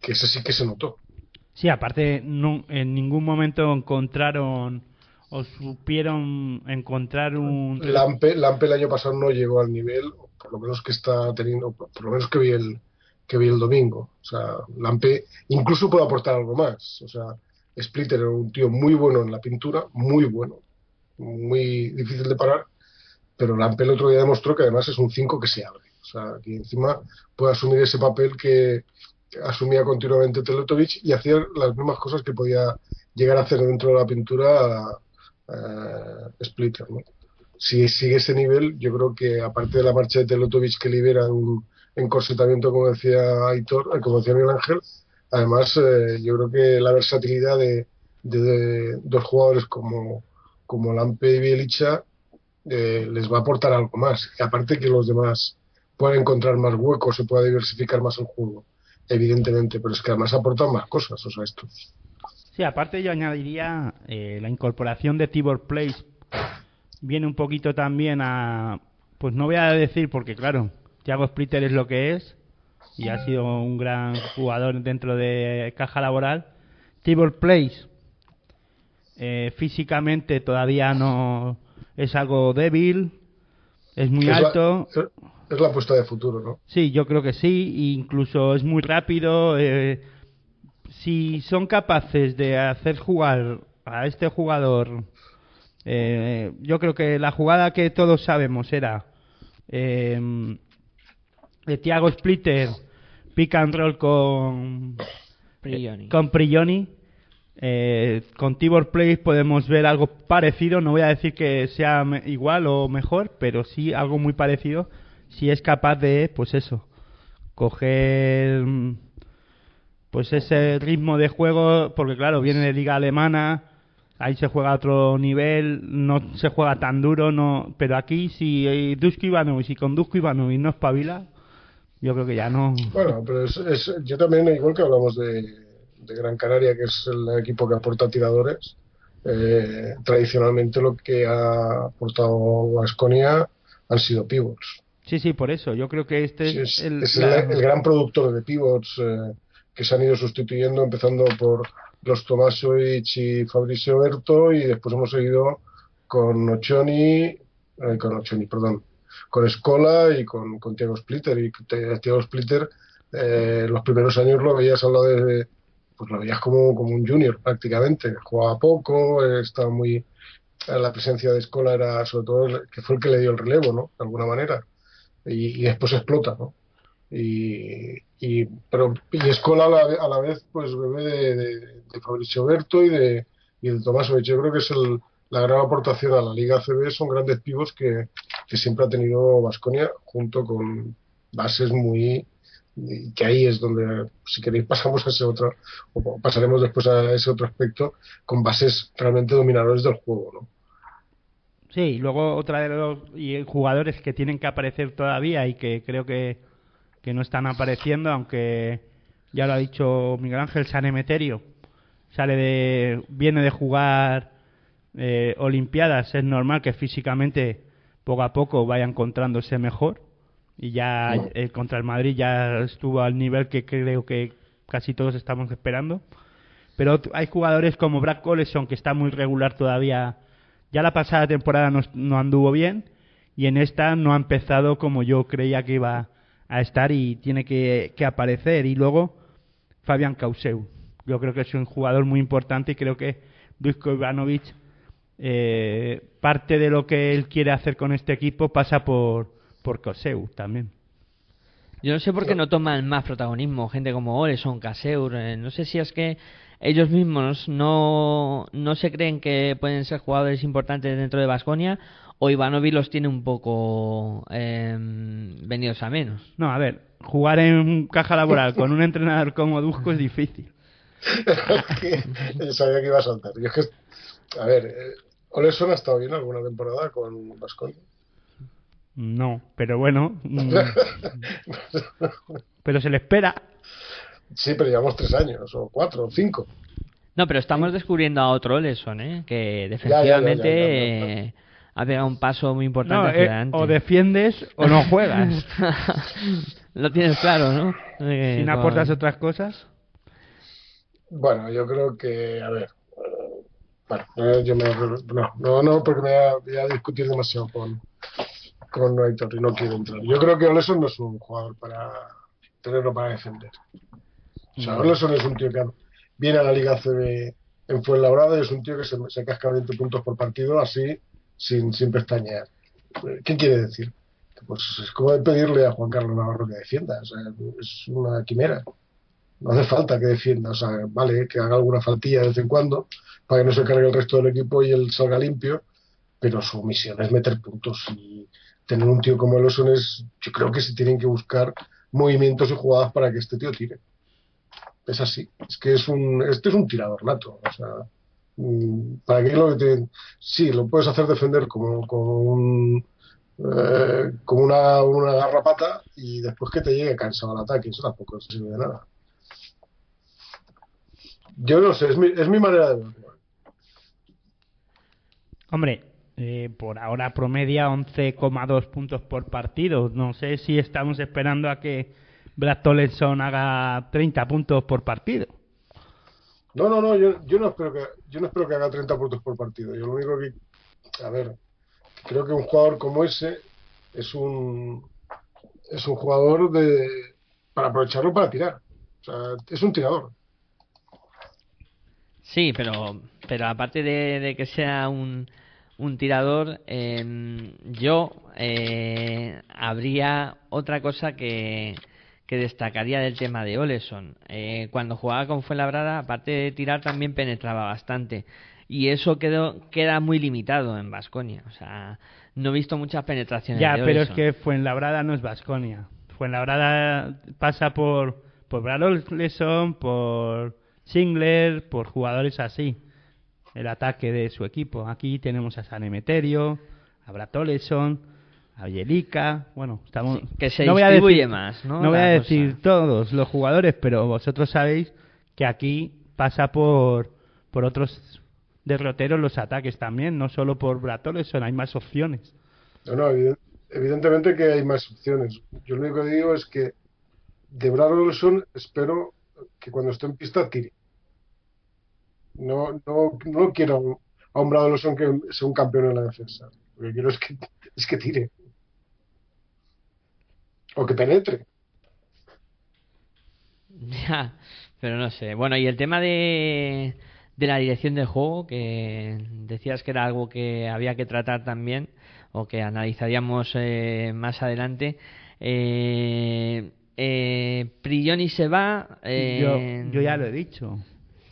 que ese sí que se notó. Sí, aparte no, en ningún momento encontraron o supieron encontrar un... Lampe, Lampe el año pasado no llegó al nivel, por lo menos que está teniendo, por lo menos que vi el, que vi el domingo. O sea, Lampe incluso puede aportar algo más. O sea, Splitter era un tío muy bueno en la pintura, muy bueno, muy difícil de parar, pero Lampe el otro día demostró que además es un 5 que se abre. O sea, que encima puede asumir ese papel que asumía continuamente Teletovic y hacer las mismas cosas que podía llegar a hacer dentro de la pintura uh, Splitter. Si sigue ese nivel, yo creo que aparte de la marcha de Teletovic que libera un encorsetamiento, como decía Aitor, eh, como decía Miguel Ángel, además eh, yo creo que la versatilidad de, de, dos jugadores como, como Lampe y Bielicha eh, les va a aportar algo más. Y aparte que los demás puede encontrar más huecos, se puede diversificar más el juego, evidentemente, pero es que además aportan más cosas, o sea, esto. Sí, aparte yo añadiría eh, la incorporación de Tibor Place viene un poquito también a, pues no voy a decir porque claro, Thiago Splitter es lo que es y ha sido un gran jugador dentro de caja laboral. Tibor Place eh, físicamente todavía no es algo débil, es muy alto. Es la apuesta de futuro, ¿no? Sí, yo creo que sí, incluso es muy rápido. Eh, si son capaces de hacer jugar a este jugador, eh, yo creo que la jugada que todos sabemos era eh, de Thiago Splitter, pick and roll con Prigioni. con Prigioni. Eh, con Tibor Place podemos ver algo parecido, no voy a decir que sea me- igual o mejor, pero sí algo muy parecido si es capaz de, pues eso, coger mm, pues ese ritmo de juego, porque claro, viene de liga alemana, ahí se juega a otro nivel, no se juega tan duro, no, pero aquí si Dusko Ivanovic, si con Dusko Ivanovic no espabila, yo creo que ya no. Bueno, pero es, es- yo también, igual que hablamos de, de Gran Canaria, que es el equipo que aporta tiradores, eh, tradicionalmente lo que ha aportado Vasconia han sido pivots. Sí, sí, por eso. Yo creo que este Sí, es, es el, la- el, gran productor de pivots eh, que se han ido sustituyendo, empezando por los Tomasovic y Fabricio Berto, y después hemos seguido con Ochoni, eh, con Ochoni, perdón, con Escola y con, con Thiago Splitter. Y Thiago Splitter, eh, los primeros años lo veías al lado de, pues lo veías como, como un junior prácticamente, jugaba poco, eh, estaba muy, la presencia de Escola era sobre todo el- que fue el que le dio el relevo, ¿no? De alguna manera. Y, y después explota, ¿no? Y, y, pero, y Escola a la, a la vez pues bebe de, de, de Fabricio Berto y de, y de Tomasovic. Yo creo que es el, la gran aportación a la Liga CB, son grandes pivos que, que siempre ha tenido Vasconia junto con bases muy que ahí es donde si queréis pasamos a ese otro o pasaremos después a ese otro aspecto con bases realmente dominadores del juego ¿no? Sí, y luego otra de los y jugadores que tienen que aparecer todavía y que creo que, que no están apareciendo, aunque ya lo ha dicho Miguel Ángel San Emeterio, sale de viene de jugar eh, Olimpiadas, es normal que físicamente poco a poco vaya encontrándose mejor y ya eh, contra el Madrid ya estuvo al nivel que creo que casi todos estamos esperando. Pero hay jugadores como Brad Collison que está muy regular todavía. Ya la pasada temporada no, no anduvo bien y en esta no ha empezado como yo creía que iba a estar y tiene que, que aparecer. Y luego Fabián Causeu. Yo creo que es un jugador muy importante y creo que Dusko Ivanovic eh, parte de lo que él quiere hacer con este equipo pasa por, por Causeu también. Yo no sé por qué no toman más protagonismo gente como Oleson, Caseur. eh, no sé si es que ellos mismos no, no se creen que pueden ser jugadores importantes dentro de Basconia o Ivanovic los tiene un poco eh, venidos a menos. No, a ver, jugar en caja laboral con un entrenador como Dusko es difícil. Yo sabía que iba a saltar Yo es que, a ver eh, Oleson ha estado bien alguna temporada con Vasconia No, pero bueno. mm, pero se le espera. Sí pero llevamos tres años o cuatro o cinco No, pero estamos descubriendo a otro Oleson, ¿eh? que Ya, ya, ya, ya, defensivamente ya, ya, ya. eh, ha pegado un paso muy importante No, hacia eh, adelante. o defiendes o no juegas. Lo tienes claro, ¿no? Eh, si no con- aportas otras cosas. Bueno, yo creo que, a ver, eh, bueno, yo me, no, no, no, porque me voy a, voy a discutir demasiado con, con Aitor y no quiero entrar. Yo creo que Oleson no es un jugador para tenerlo para defender. O sea, Oleson es un tío que viene a la Liga CB en Fuenlabrada y es un tío que se, se casca 20 puntos por partido así, sin, sin pestañear. ¿Qué quiere decir? Pues es como de pedirle a Juan Carlos Navarro que defienda, o sea, es una quimera. No hace falta que defienda, o sea, vale, que haga alguna faltilla de vez en cuando para que no se cargue el resto del equipo y él salga limpio, pero su misión es meter puntos y tener un tío como Eloson es, yo creo que se tienen que buscar movimientos y jugadas para que este tío tire. Es así, es que es un, este es un tirador nato, o sea, mm, para qué lo que te, sí, lo puedes hacer defender como, como un, eh, como una, una garrapata y después que te llegue cansado al ataque, eso tampoco sirve de nada. Yo no sé, es mi, es mi manera de verlo. Hombre, Eh, por ahora promedia 11,2 puntos por partido. No sé si estamos esperando a que Brad Tolenson haga 30 puntos por partido. No, no, no, yo, yo, no espero que, yo no espero que haga 30 puntos por partido. Yo lo único que, a ver, creo que un jugador como ese es un, es un jugador de, para aprovecharlo para tirar. O sea, es un tirador. Sí, pero, pero aparte de, que sea un, un tirador, em, yo eh, habría otra cosa que, que destacaría del tema de Oleson. Eh, cuando jugaba con Fuenlabrada, aparte de tirar, también penetraba bastante. Y eso quedó, queda muy limitado en Vasconia. O sea, no he visto muchas penetraciones. Ya, pero es que Fuenlabrada no es Vasconia. Fuenlabrada pasa por, por Brad Oleson, por Singler, por jugadores así. El ataque de su equipo. Aquí tenemos a San Emeterio, a Brad Oleson a bueno, estamos... que se no voy a decir, más, ¿no? No voy a decir todos los jugadores, pero vosotros sabéis que aquí pasa por, por otros derroteros los ataques también, no solo por son hay más opciones. No, no, evidentemente que hay más opciones. Yo lo único que digo es que de Bratolson espero que cuando esté en pista tire. No, no, no quiero a un Bradolson que sea un campeón en la defensa. Lo que quiero es que, es que tire o que penetre. Ya, pero no sé. Bueno, y el tema de, de la dirección del juego, que decías que era algo que había que tratar también, o que analizaríamos eh, más adelante. Eh, eh, Prigioni se va. Eh, yo, yo ya lo he dicho.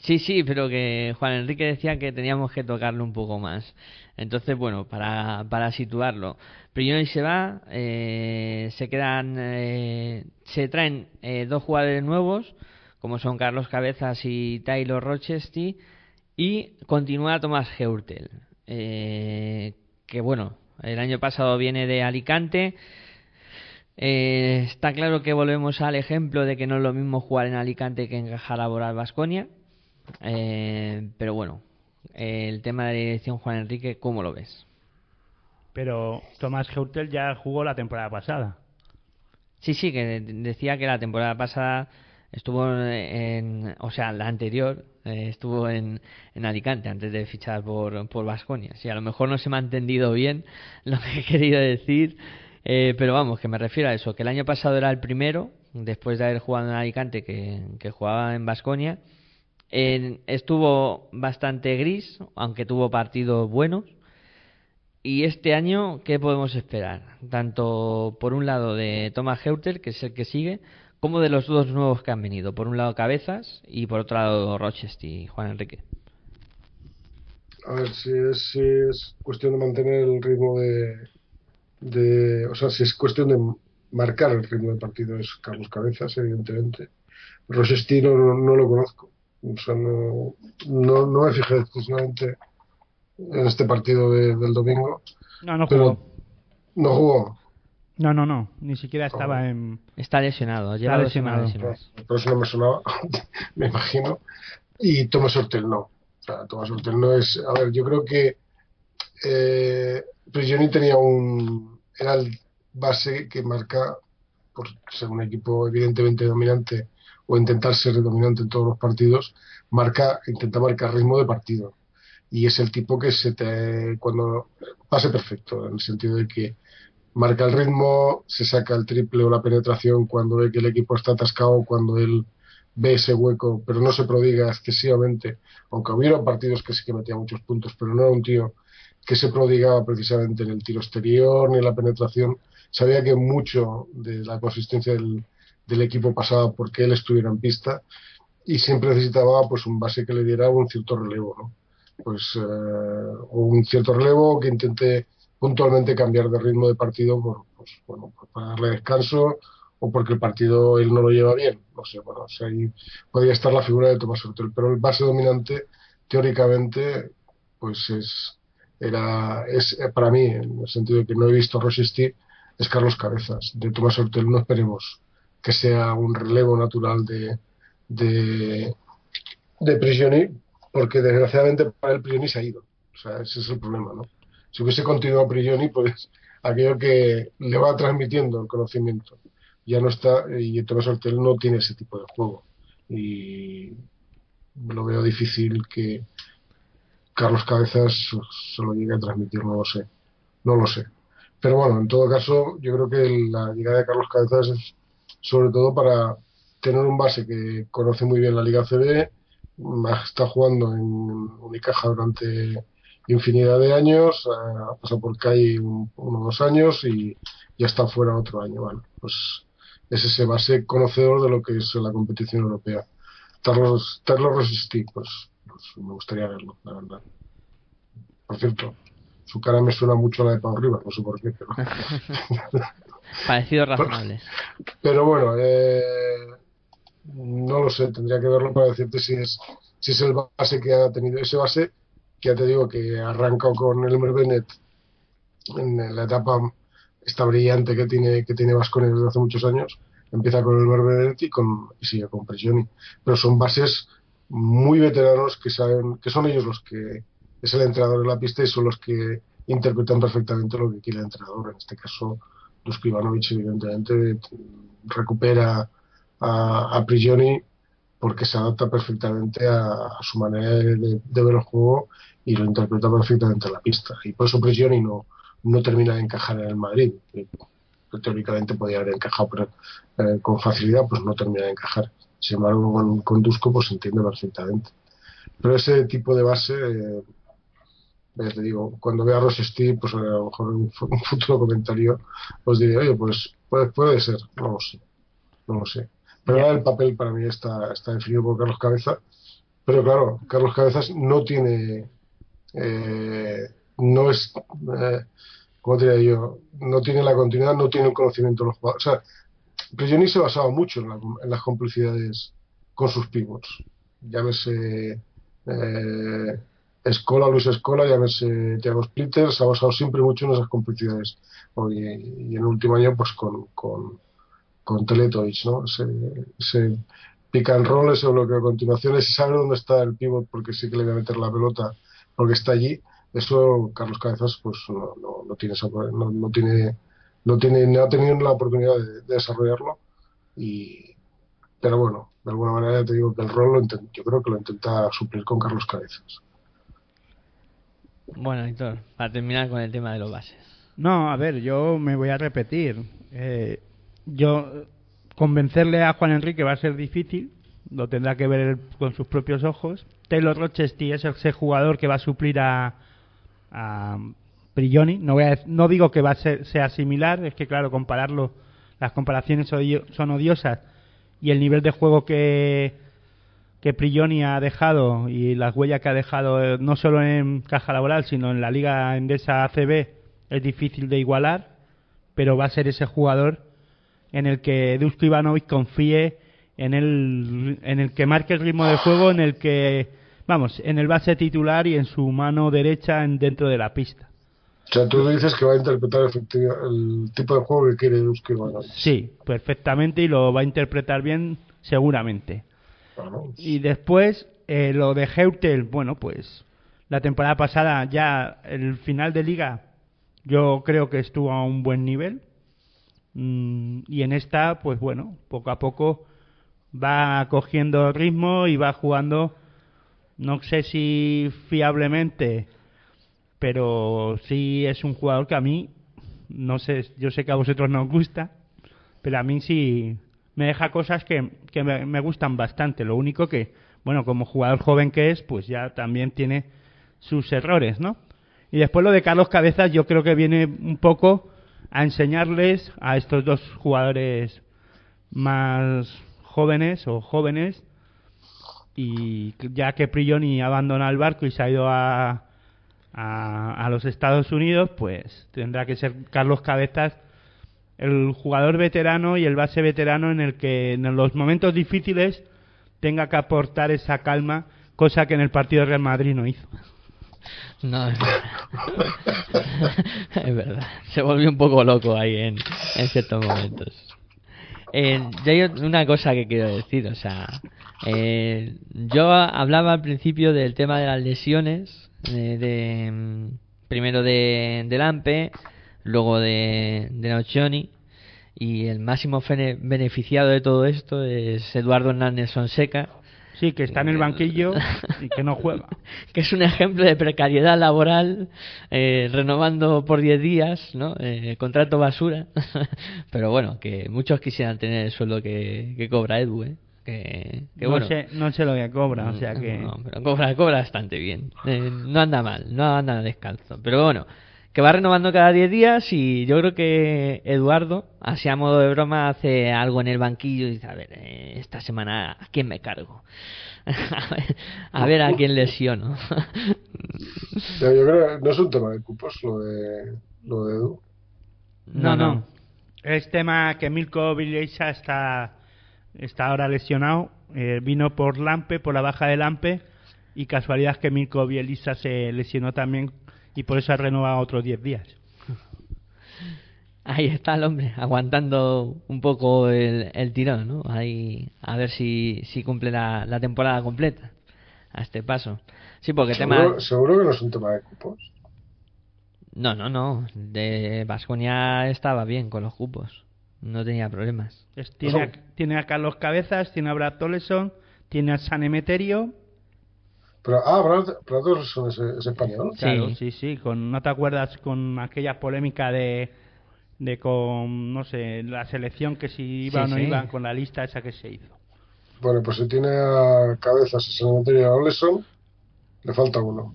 Sí, sí, pero que Juan Enrique decía que teníamos que tocarlo un poco más. Entonces, bueno, para, para situarlo, Prigioni se va, eh, se quedan, eh, se traen eh, dos jugadores nuevos, como son Carlos Cabezas y Taylor Rochester, y continúa Tomás Heurtel, que bueno, el año pasado viene de Alicante. está claro que volvemos al ejemplo de que no es lo mismo jugar en Alicante que en Jalaboral Vasconia. pero bueno, el tema de la dirección Juan Enrique, ¿cómo lo ves? Pero Tomás Heutel ya jugó la temporada pasada. Sí, sí, que decía que la temporada pasada estuvo en, o sea, la anterior eh, estuvo en, en, Alicante antes de fichar por por Vasconia. Sí, a lo mejor no se me ha entendido bien lo que he querido decir, eh, pero vamos, que me refiero a eso, que el año pasado era el primero después de haber jugado en Alicante que, que jugaba en Vasconia estuvo bastante gris, aunque tuvo partidos buenos. Y este año, ¿qué podemos esperar? Tanto por un lado de Thomas Heuter, que es el que sigue, como de los dos nuevos que han venido. Por un lado Cabezas y por otro lado Rochester y Juan Enrique. A ver, si es, es cuestión de mantener el ritmo de, de, O sea, si es cuestión de marcar el ritmo del partido, es Carlos Cabezas, evidentemente. Rochester no lo conozco o sea, no, no, no me fijé exclusivamente en este partido del domingo. No, no jugó. no jugó. No, no, no. Ni siquiera estaba en. Está lesionado. Lleva lesionado. Por eso no me sonaba, me imagino. Y Tomás Ortel no. O sea, Tomás Ortel no es. A ver, yo creo que. Eh, Prigioni tenía un. Era el base que marca, por ser un equipo evidentemente dominante o intentar ser dominante en todos los partidos, marca, intenta marcar ritmo de partido. Y es el tipo que se te, cuando pase perfecto, en el sentido de que marca el ritmo, se saca el triple o la penetración cuando ve que el equipo está atascado, cuando él ve ese hueco, pero no se prodiga excesivamente, aunque hubiera partidos que sí que metía muchos puntos, pero no era un tío que se prodigaba precisamente en el tiro exterior ni en la penetración. Sabía que mucho de la consistencia del, del equipo pasaba porque él estuviera en pista y siempre necesitaba pues un base que le diera un cierto relevo, ¿no? Pues eh, un cierto relevo que intente puntualmente cambiar de ritmo de partido por, pues, bueno, para darle descanso o porque el partido él no lo lleva bien. No sé, bueno, o ahí podría estar la figura de Tomás Hurtel, pero el base dominante teóricamente pues es era es para mí en el sentido de que no he visto resistir es Carlos Cabezas de Tomás Hurtel no esperemos que sea un relevo natural de, de, de Prigioni, porque desgraciadamente para el Prigioni se ha ido. O sea, ese es el problema, ¿no? si hubiese continuado Prigioni, pues aquello que le va transmitiendo el conocimiento. Ya no está, y Tomás Hortel no tiene ese tipo de juego. Y lo veo difícil que Carlos Cabezas se lo llegue a transmitir, no lo sé. No lo sé. Pero bueno, en todo caso, yo creo que la llegada de Carlos Cabezas es sobre todo para tener un base que conoce muy bien la Liga CB, está jugando en Unicaja durante infinidad de años, ha pasado por CAI uno o dos años y ya está fuera otro año. Bueno, pues es ese base conocedor de lo que es la competición europea. Carlos, Carlos Resistí, pues, pues, me gustaría verlo, la verdad. Por cierto, su cara me suena mucho a la de Pau Rivas, no sé por qué, pero... Parecidos razonables. Pero bueno, eh, no lo sé, tendría que verlo para decirte si es, si es el base que ha tenido. Ese base, que ya te digo que arranca con Elmer Bennett en la etapa esta brillante que tiene que tiene Vasconia desde hace muchos años. Empieza con Elmer Bennett y, con, y sigue con Presioni. Pero son bases muy veteranos que saben que son ellos los que es el entrenador de la pista y son los que interpretan perfectamente lo que quiere el entrenador. En este caso, Dusko Ivanovic, evidentemente, recupera a, a Prigioni porque se adapta perfectamente a, su manera de, ver el juego y lo interpreta perfectamente en la pista. Y por eso Prigioni no, no termina de encajar en el Madrid. Que, teóricamente podía haber encajado pero, eh, con facilidad, pues no termina de encajar. Sin embargo, con, con Dusko pues entiende perfectamente. Pero ese tipo de base, eh, te digo, cuando vea a Ross Steve, pues a lo mejor en un, futuro comentario os diré, oye, pues puede, puede ser, no lo sé, no lo sé. Pero ahora el papel para mí está, está definido por Carlos Cabeza. Pero claro, Carlos Cabezas no tiene. Eh, no es. Eh, ¿Cómo te diría yo? No tiene la continuidad, no tiene el conocimiento de los jugadores. O sea, Prigioni se basaba mucho en, las complicidades con sus pivots. Llámese. Eh, Escola, Luis Escola, llámese Thiago Splitter, ha basado siempre mucho en esas complicidades. Y, y en el último año, pues con, con con ¿no? Se, se pica en roll, ese bloqueo a continuación, se sabe dónde está el pivot porque sí que le voy a meter la pelota porque está allí. Eso Carlos Cabezas pues no, no, tiene no, no, tiene no tiene no ha tenido la oportunidad de, desarrollarlo y pero bueno de alguna manera te digo que el rol lo yo creo que lo intenta suplir con Carlos Cabezas bueno Héctor para terminar con el tema de los bases no a ver yo me voy a repetir eh, yo convencerle a Juan Enrique va a ser difícil, lo tendrá que ver con sus propios ojos. Taylor Rochester es ese jugador que va a suplir a, a Prigioni. No, voy a, no digo que va a ser, sea similar, es que claro, compararlo, las comparaciones son odiosas y el nivel de juego que, que Prigioni ha dejado y las huellas que ha dejado eh, no solo en caja laboral, sino en la liga endesa ACB es difícil de igualar, pero va a ser ese jugador en el que Dusko Ivanovic confíe en el, en el que marque el ritmo de juego, en el que, vamos, en el base titular y en su mano derecha en, dentro de la pista. O sea, tú dices que va a interpretar el tipo de juego que quiere Dusko Ivanovic. Sí, perfectamente y lo va a interpretar bien seguramente. Y después, eh, lo de Heutel, bueno, pues la temporada pasada ya el final de liga yo creo que estuvo a un buen nivel. Mm, y en esta, pues bueno, poco a poco va cogiendo ritmo y va jugando, no sé si fiablemente, pero sí es un jugador que a mí, no sé, yo sé que a vosotros no os gusta, pero a mí sí me deja cosas que, me gustan bastante. Lo único que, bueno, como jugador joven que es, pues ya también tiene sus errores, ¿no? Y después lo de Carlos Cabezas, yo creo que viene un poco a enseñarles a estos dos jugadores más jóvenes o jóvenes y ya que Prigioni abandona el barco y se ha ido a, a, los Estados Unidos, pues tendrá que ser Carlos Cabezas el jugador veterano y el base veterano en el que en los momentos difíciles tenga que aportar esa calma, cosa que en el partido Real Madrid no hizo. No, es verdad. Se volvió un poco loco ahí en, en ciertos momentos. Eh, hay una cosa que quiero decir, o sea, eh, yo hablaba al principio del tema de las lesiones de, de mm, primero de, de Lampe, luego de, de Nocioni, y el máximo fene- beneficiado de todo esto es Eduardo Hernández Sonseca, Sí, que está en el banquillo y que no juega. que es un ejemplo de precariedad laboral, eh, renovando por 10 días, ¿no? Eh, contrato basura. Pero bueno, que muchos quisieran tener el sueldo que, que cobra Edu, ¿eh? Que, que no, bueno. sé, no sé lo que cobra, o sea que... No, pero cobra, cobra bastante bien. Eh, no anda mal, no anda descalzo. Pero bueno, que va renovando cada 10 días y yo creo que Eduardo, así a modo de broma, hace algo en el banquillo y dice, a ver, eh, esta semana, ¿a quién me cargo? a, ver, a ver a quién lesiono. Yo, yo creo que no es un tema de cupos lo de, lo de Edu. No, no. Es tema que Milko Bielsa está, está ahora lesionado. Eh, vino por Lampe, por la baja de Lampe. Y casualidad que Milko Bielsa se lesionó también y por eso ha renovado otros 10 días. Ahí está el hombre, aguantando un poco el, el tirón, ¿no? Ahí, a ver si, si cumple la, la temporada completa a este paso. Sí, porque tema... Seguro, seguro que no es un tema de cupos. No, no, no. De Vasconia estaba bien con los cupos. No tenía problemas. Tiene, a, tiene a Carlos Cabezas, tiene a Brad Toleson, tiene a San Emeterio. Pero, ah, Brad, Brad Orson es, es español. Sí. Claro, sí, sí. Con, ¿No te acuerdas con aquella polémica de, de con, no sé, la selección que si iba Sí, o no sí. iba con la lista esa que se hizo? Bueno, pues si tiene a cabezas ese cementerio de Oleson, le falta uno.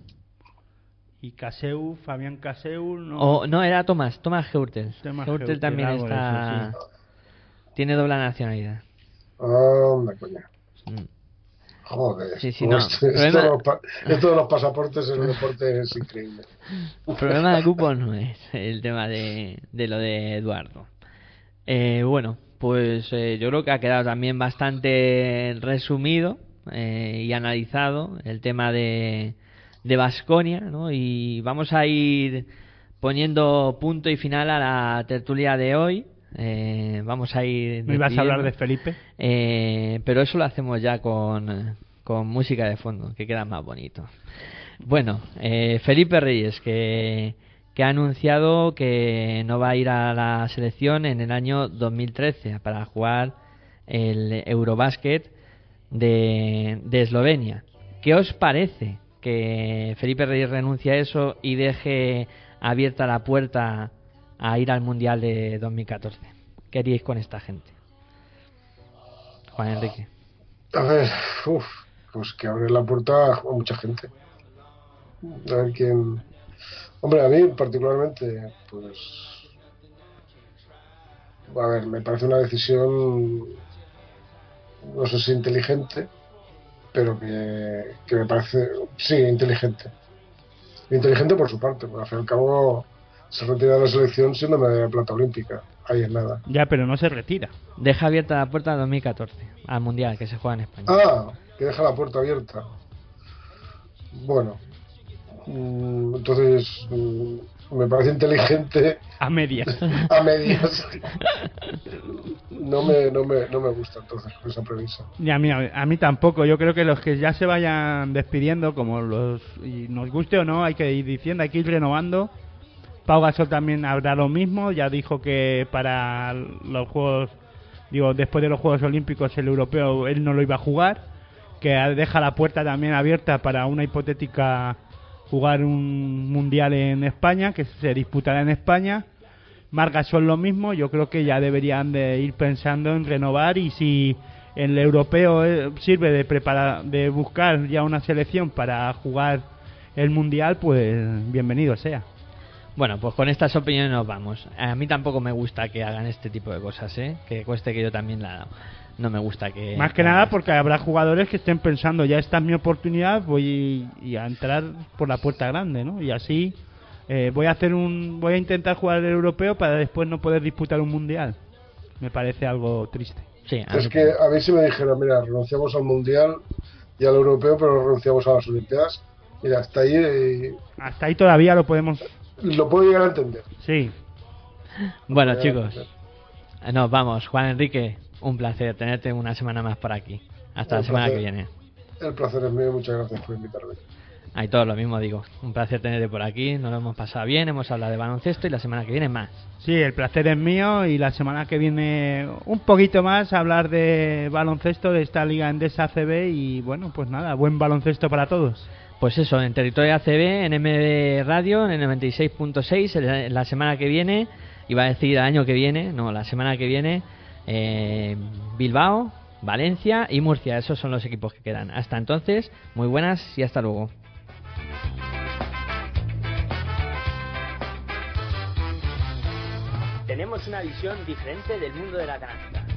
Y Caseu, Fabián Caseu, no. O, no, era Tomás, Tomás Heurtel. Tomás Heurtel Heurtel, también está... eso, Tiene doble nacionalidad. Anda, coña. Mm. Joder. Sí, no. Esto, Problema- esto de los pa- esto de los pasaportes en el deporte es increíble. El problema de cupos no es el tema de, de lo de Eduardo. Eh, bueno, pues eh, yo creo que ha quedado también bastante resumido eh, y analizado el tema de de Vasconia, ¿no? Y vamos a ir poniendo punto y final a la tertulia de hoy. Eh, vamos a ir. ¿No ibas a hablar de. Felipe? Eh, pero eso lo hacemos ya con, con música de fondo, que queda más bonito. Bueno, eh, Felipe Reyes, que, que ha anunciado que no va a ir a la selección en el año 2013 para jugar el Eurobasket de, de Eslovenia. ¿Qué os parece que Felipe Reyes renuncie a eso y deje abierta la puerta a ir al Mundial de 2014? ¿Qué haríais con esta gente? Juan Enrique. A ver, uf, pues que abre la puerta a mucha gente. A ver quién. Hombre, a mí particularmente, pues. A ver, me parece una decisión. No sé si inteligente, pero que, que me parece. Sí, inteligente. Inteligente por su parte, porque al fin y al cabo se retira de la selección siendo medalla de plata olímpica. Ahí es nada. Ya, pero no se retira. Deja abierta la puerta a 2014, al Mundial que se juega en España. Ah, que deja la puerta abierta. Bueno, mm, entonces mm, me parece inteligente A medias. a medias. No me, no me, no me gusta entonces esa premisa. Y a mí, a mí tampoco. Yo creo que los que ya se vayan despidiendo, como los. Y nos guste o no, hay que ir diciendo, hay que ir renovando. Pau Gasol también habrá lo mismo. Ya dijo que para los Juegos. Digo, después de los Juegos Olímpicos, el europeo, él no lo iba a jugar. Que deja la puerta también abierta para una hipotética. Jugar un mundial en España, que se disputará en España. Marcas son lo mismo, yo creo que ya deberían de ir pensando en renovar y si el europeo eh, sirve de preparar, de buscar ya una selección para jugar el mundial, pues bienvenido sea. Bueno, pues con estas opiniones nos vamos. A mí tampoco me gusta que hagan este tipo de cosas, ¿eh? Que cueste que yo también la. No me gusta que... Más que nada porque habrá jugadores que estén pensando, ya esta es mi oportunidad, voy y a entrar por la puerta grande, ¿no? Y así eh, voy a hacer un, voy a intentar jugar el europeo para después no poder disputar un mundial. Me parece algo triste. Sí, Es mí que a mí si me dijeran, mira, renunciamos al Mundial y al Europeo, pero renunciamos a las Olimpiadas, mira, hasta ahí eh, Hasta ahí todavía lo podemos, lo puedo llegar a entender. sí. Bueno, chicos, nos vamos. Juan Enrique, un placer tenerte una semana más por aquí. Hasta la semana que viene. El placer es mío, muchas gracias por invitarme. Hay todo lo mismo, digo. Un placer tenerte por aquí, nos lo hemos pasado bien, hemos hablado de baloncesto y la semana que viene más. Sí, el placer es mío y la semana que viene un poquito más hablar de baloncesto de esta Liga Endesa ACB y bueno, pues nada, buen baloncesto para todos. Pues eso, en territorio ACB, en MB Radio, en el 96.6, la semana que viene, iba a decir el año que viene, no, la semana que viene, eh, Bilbao, Valencia y Murcia, esos son los equipos que quedan. Hasta entonces, muy buenas y hasta luego. tenemos una visión diferente del mundo de la canábica.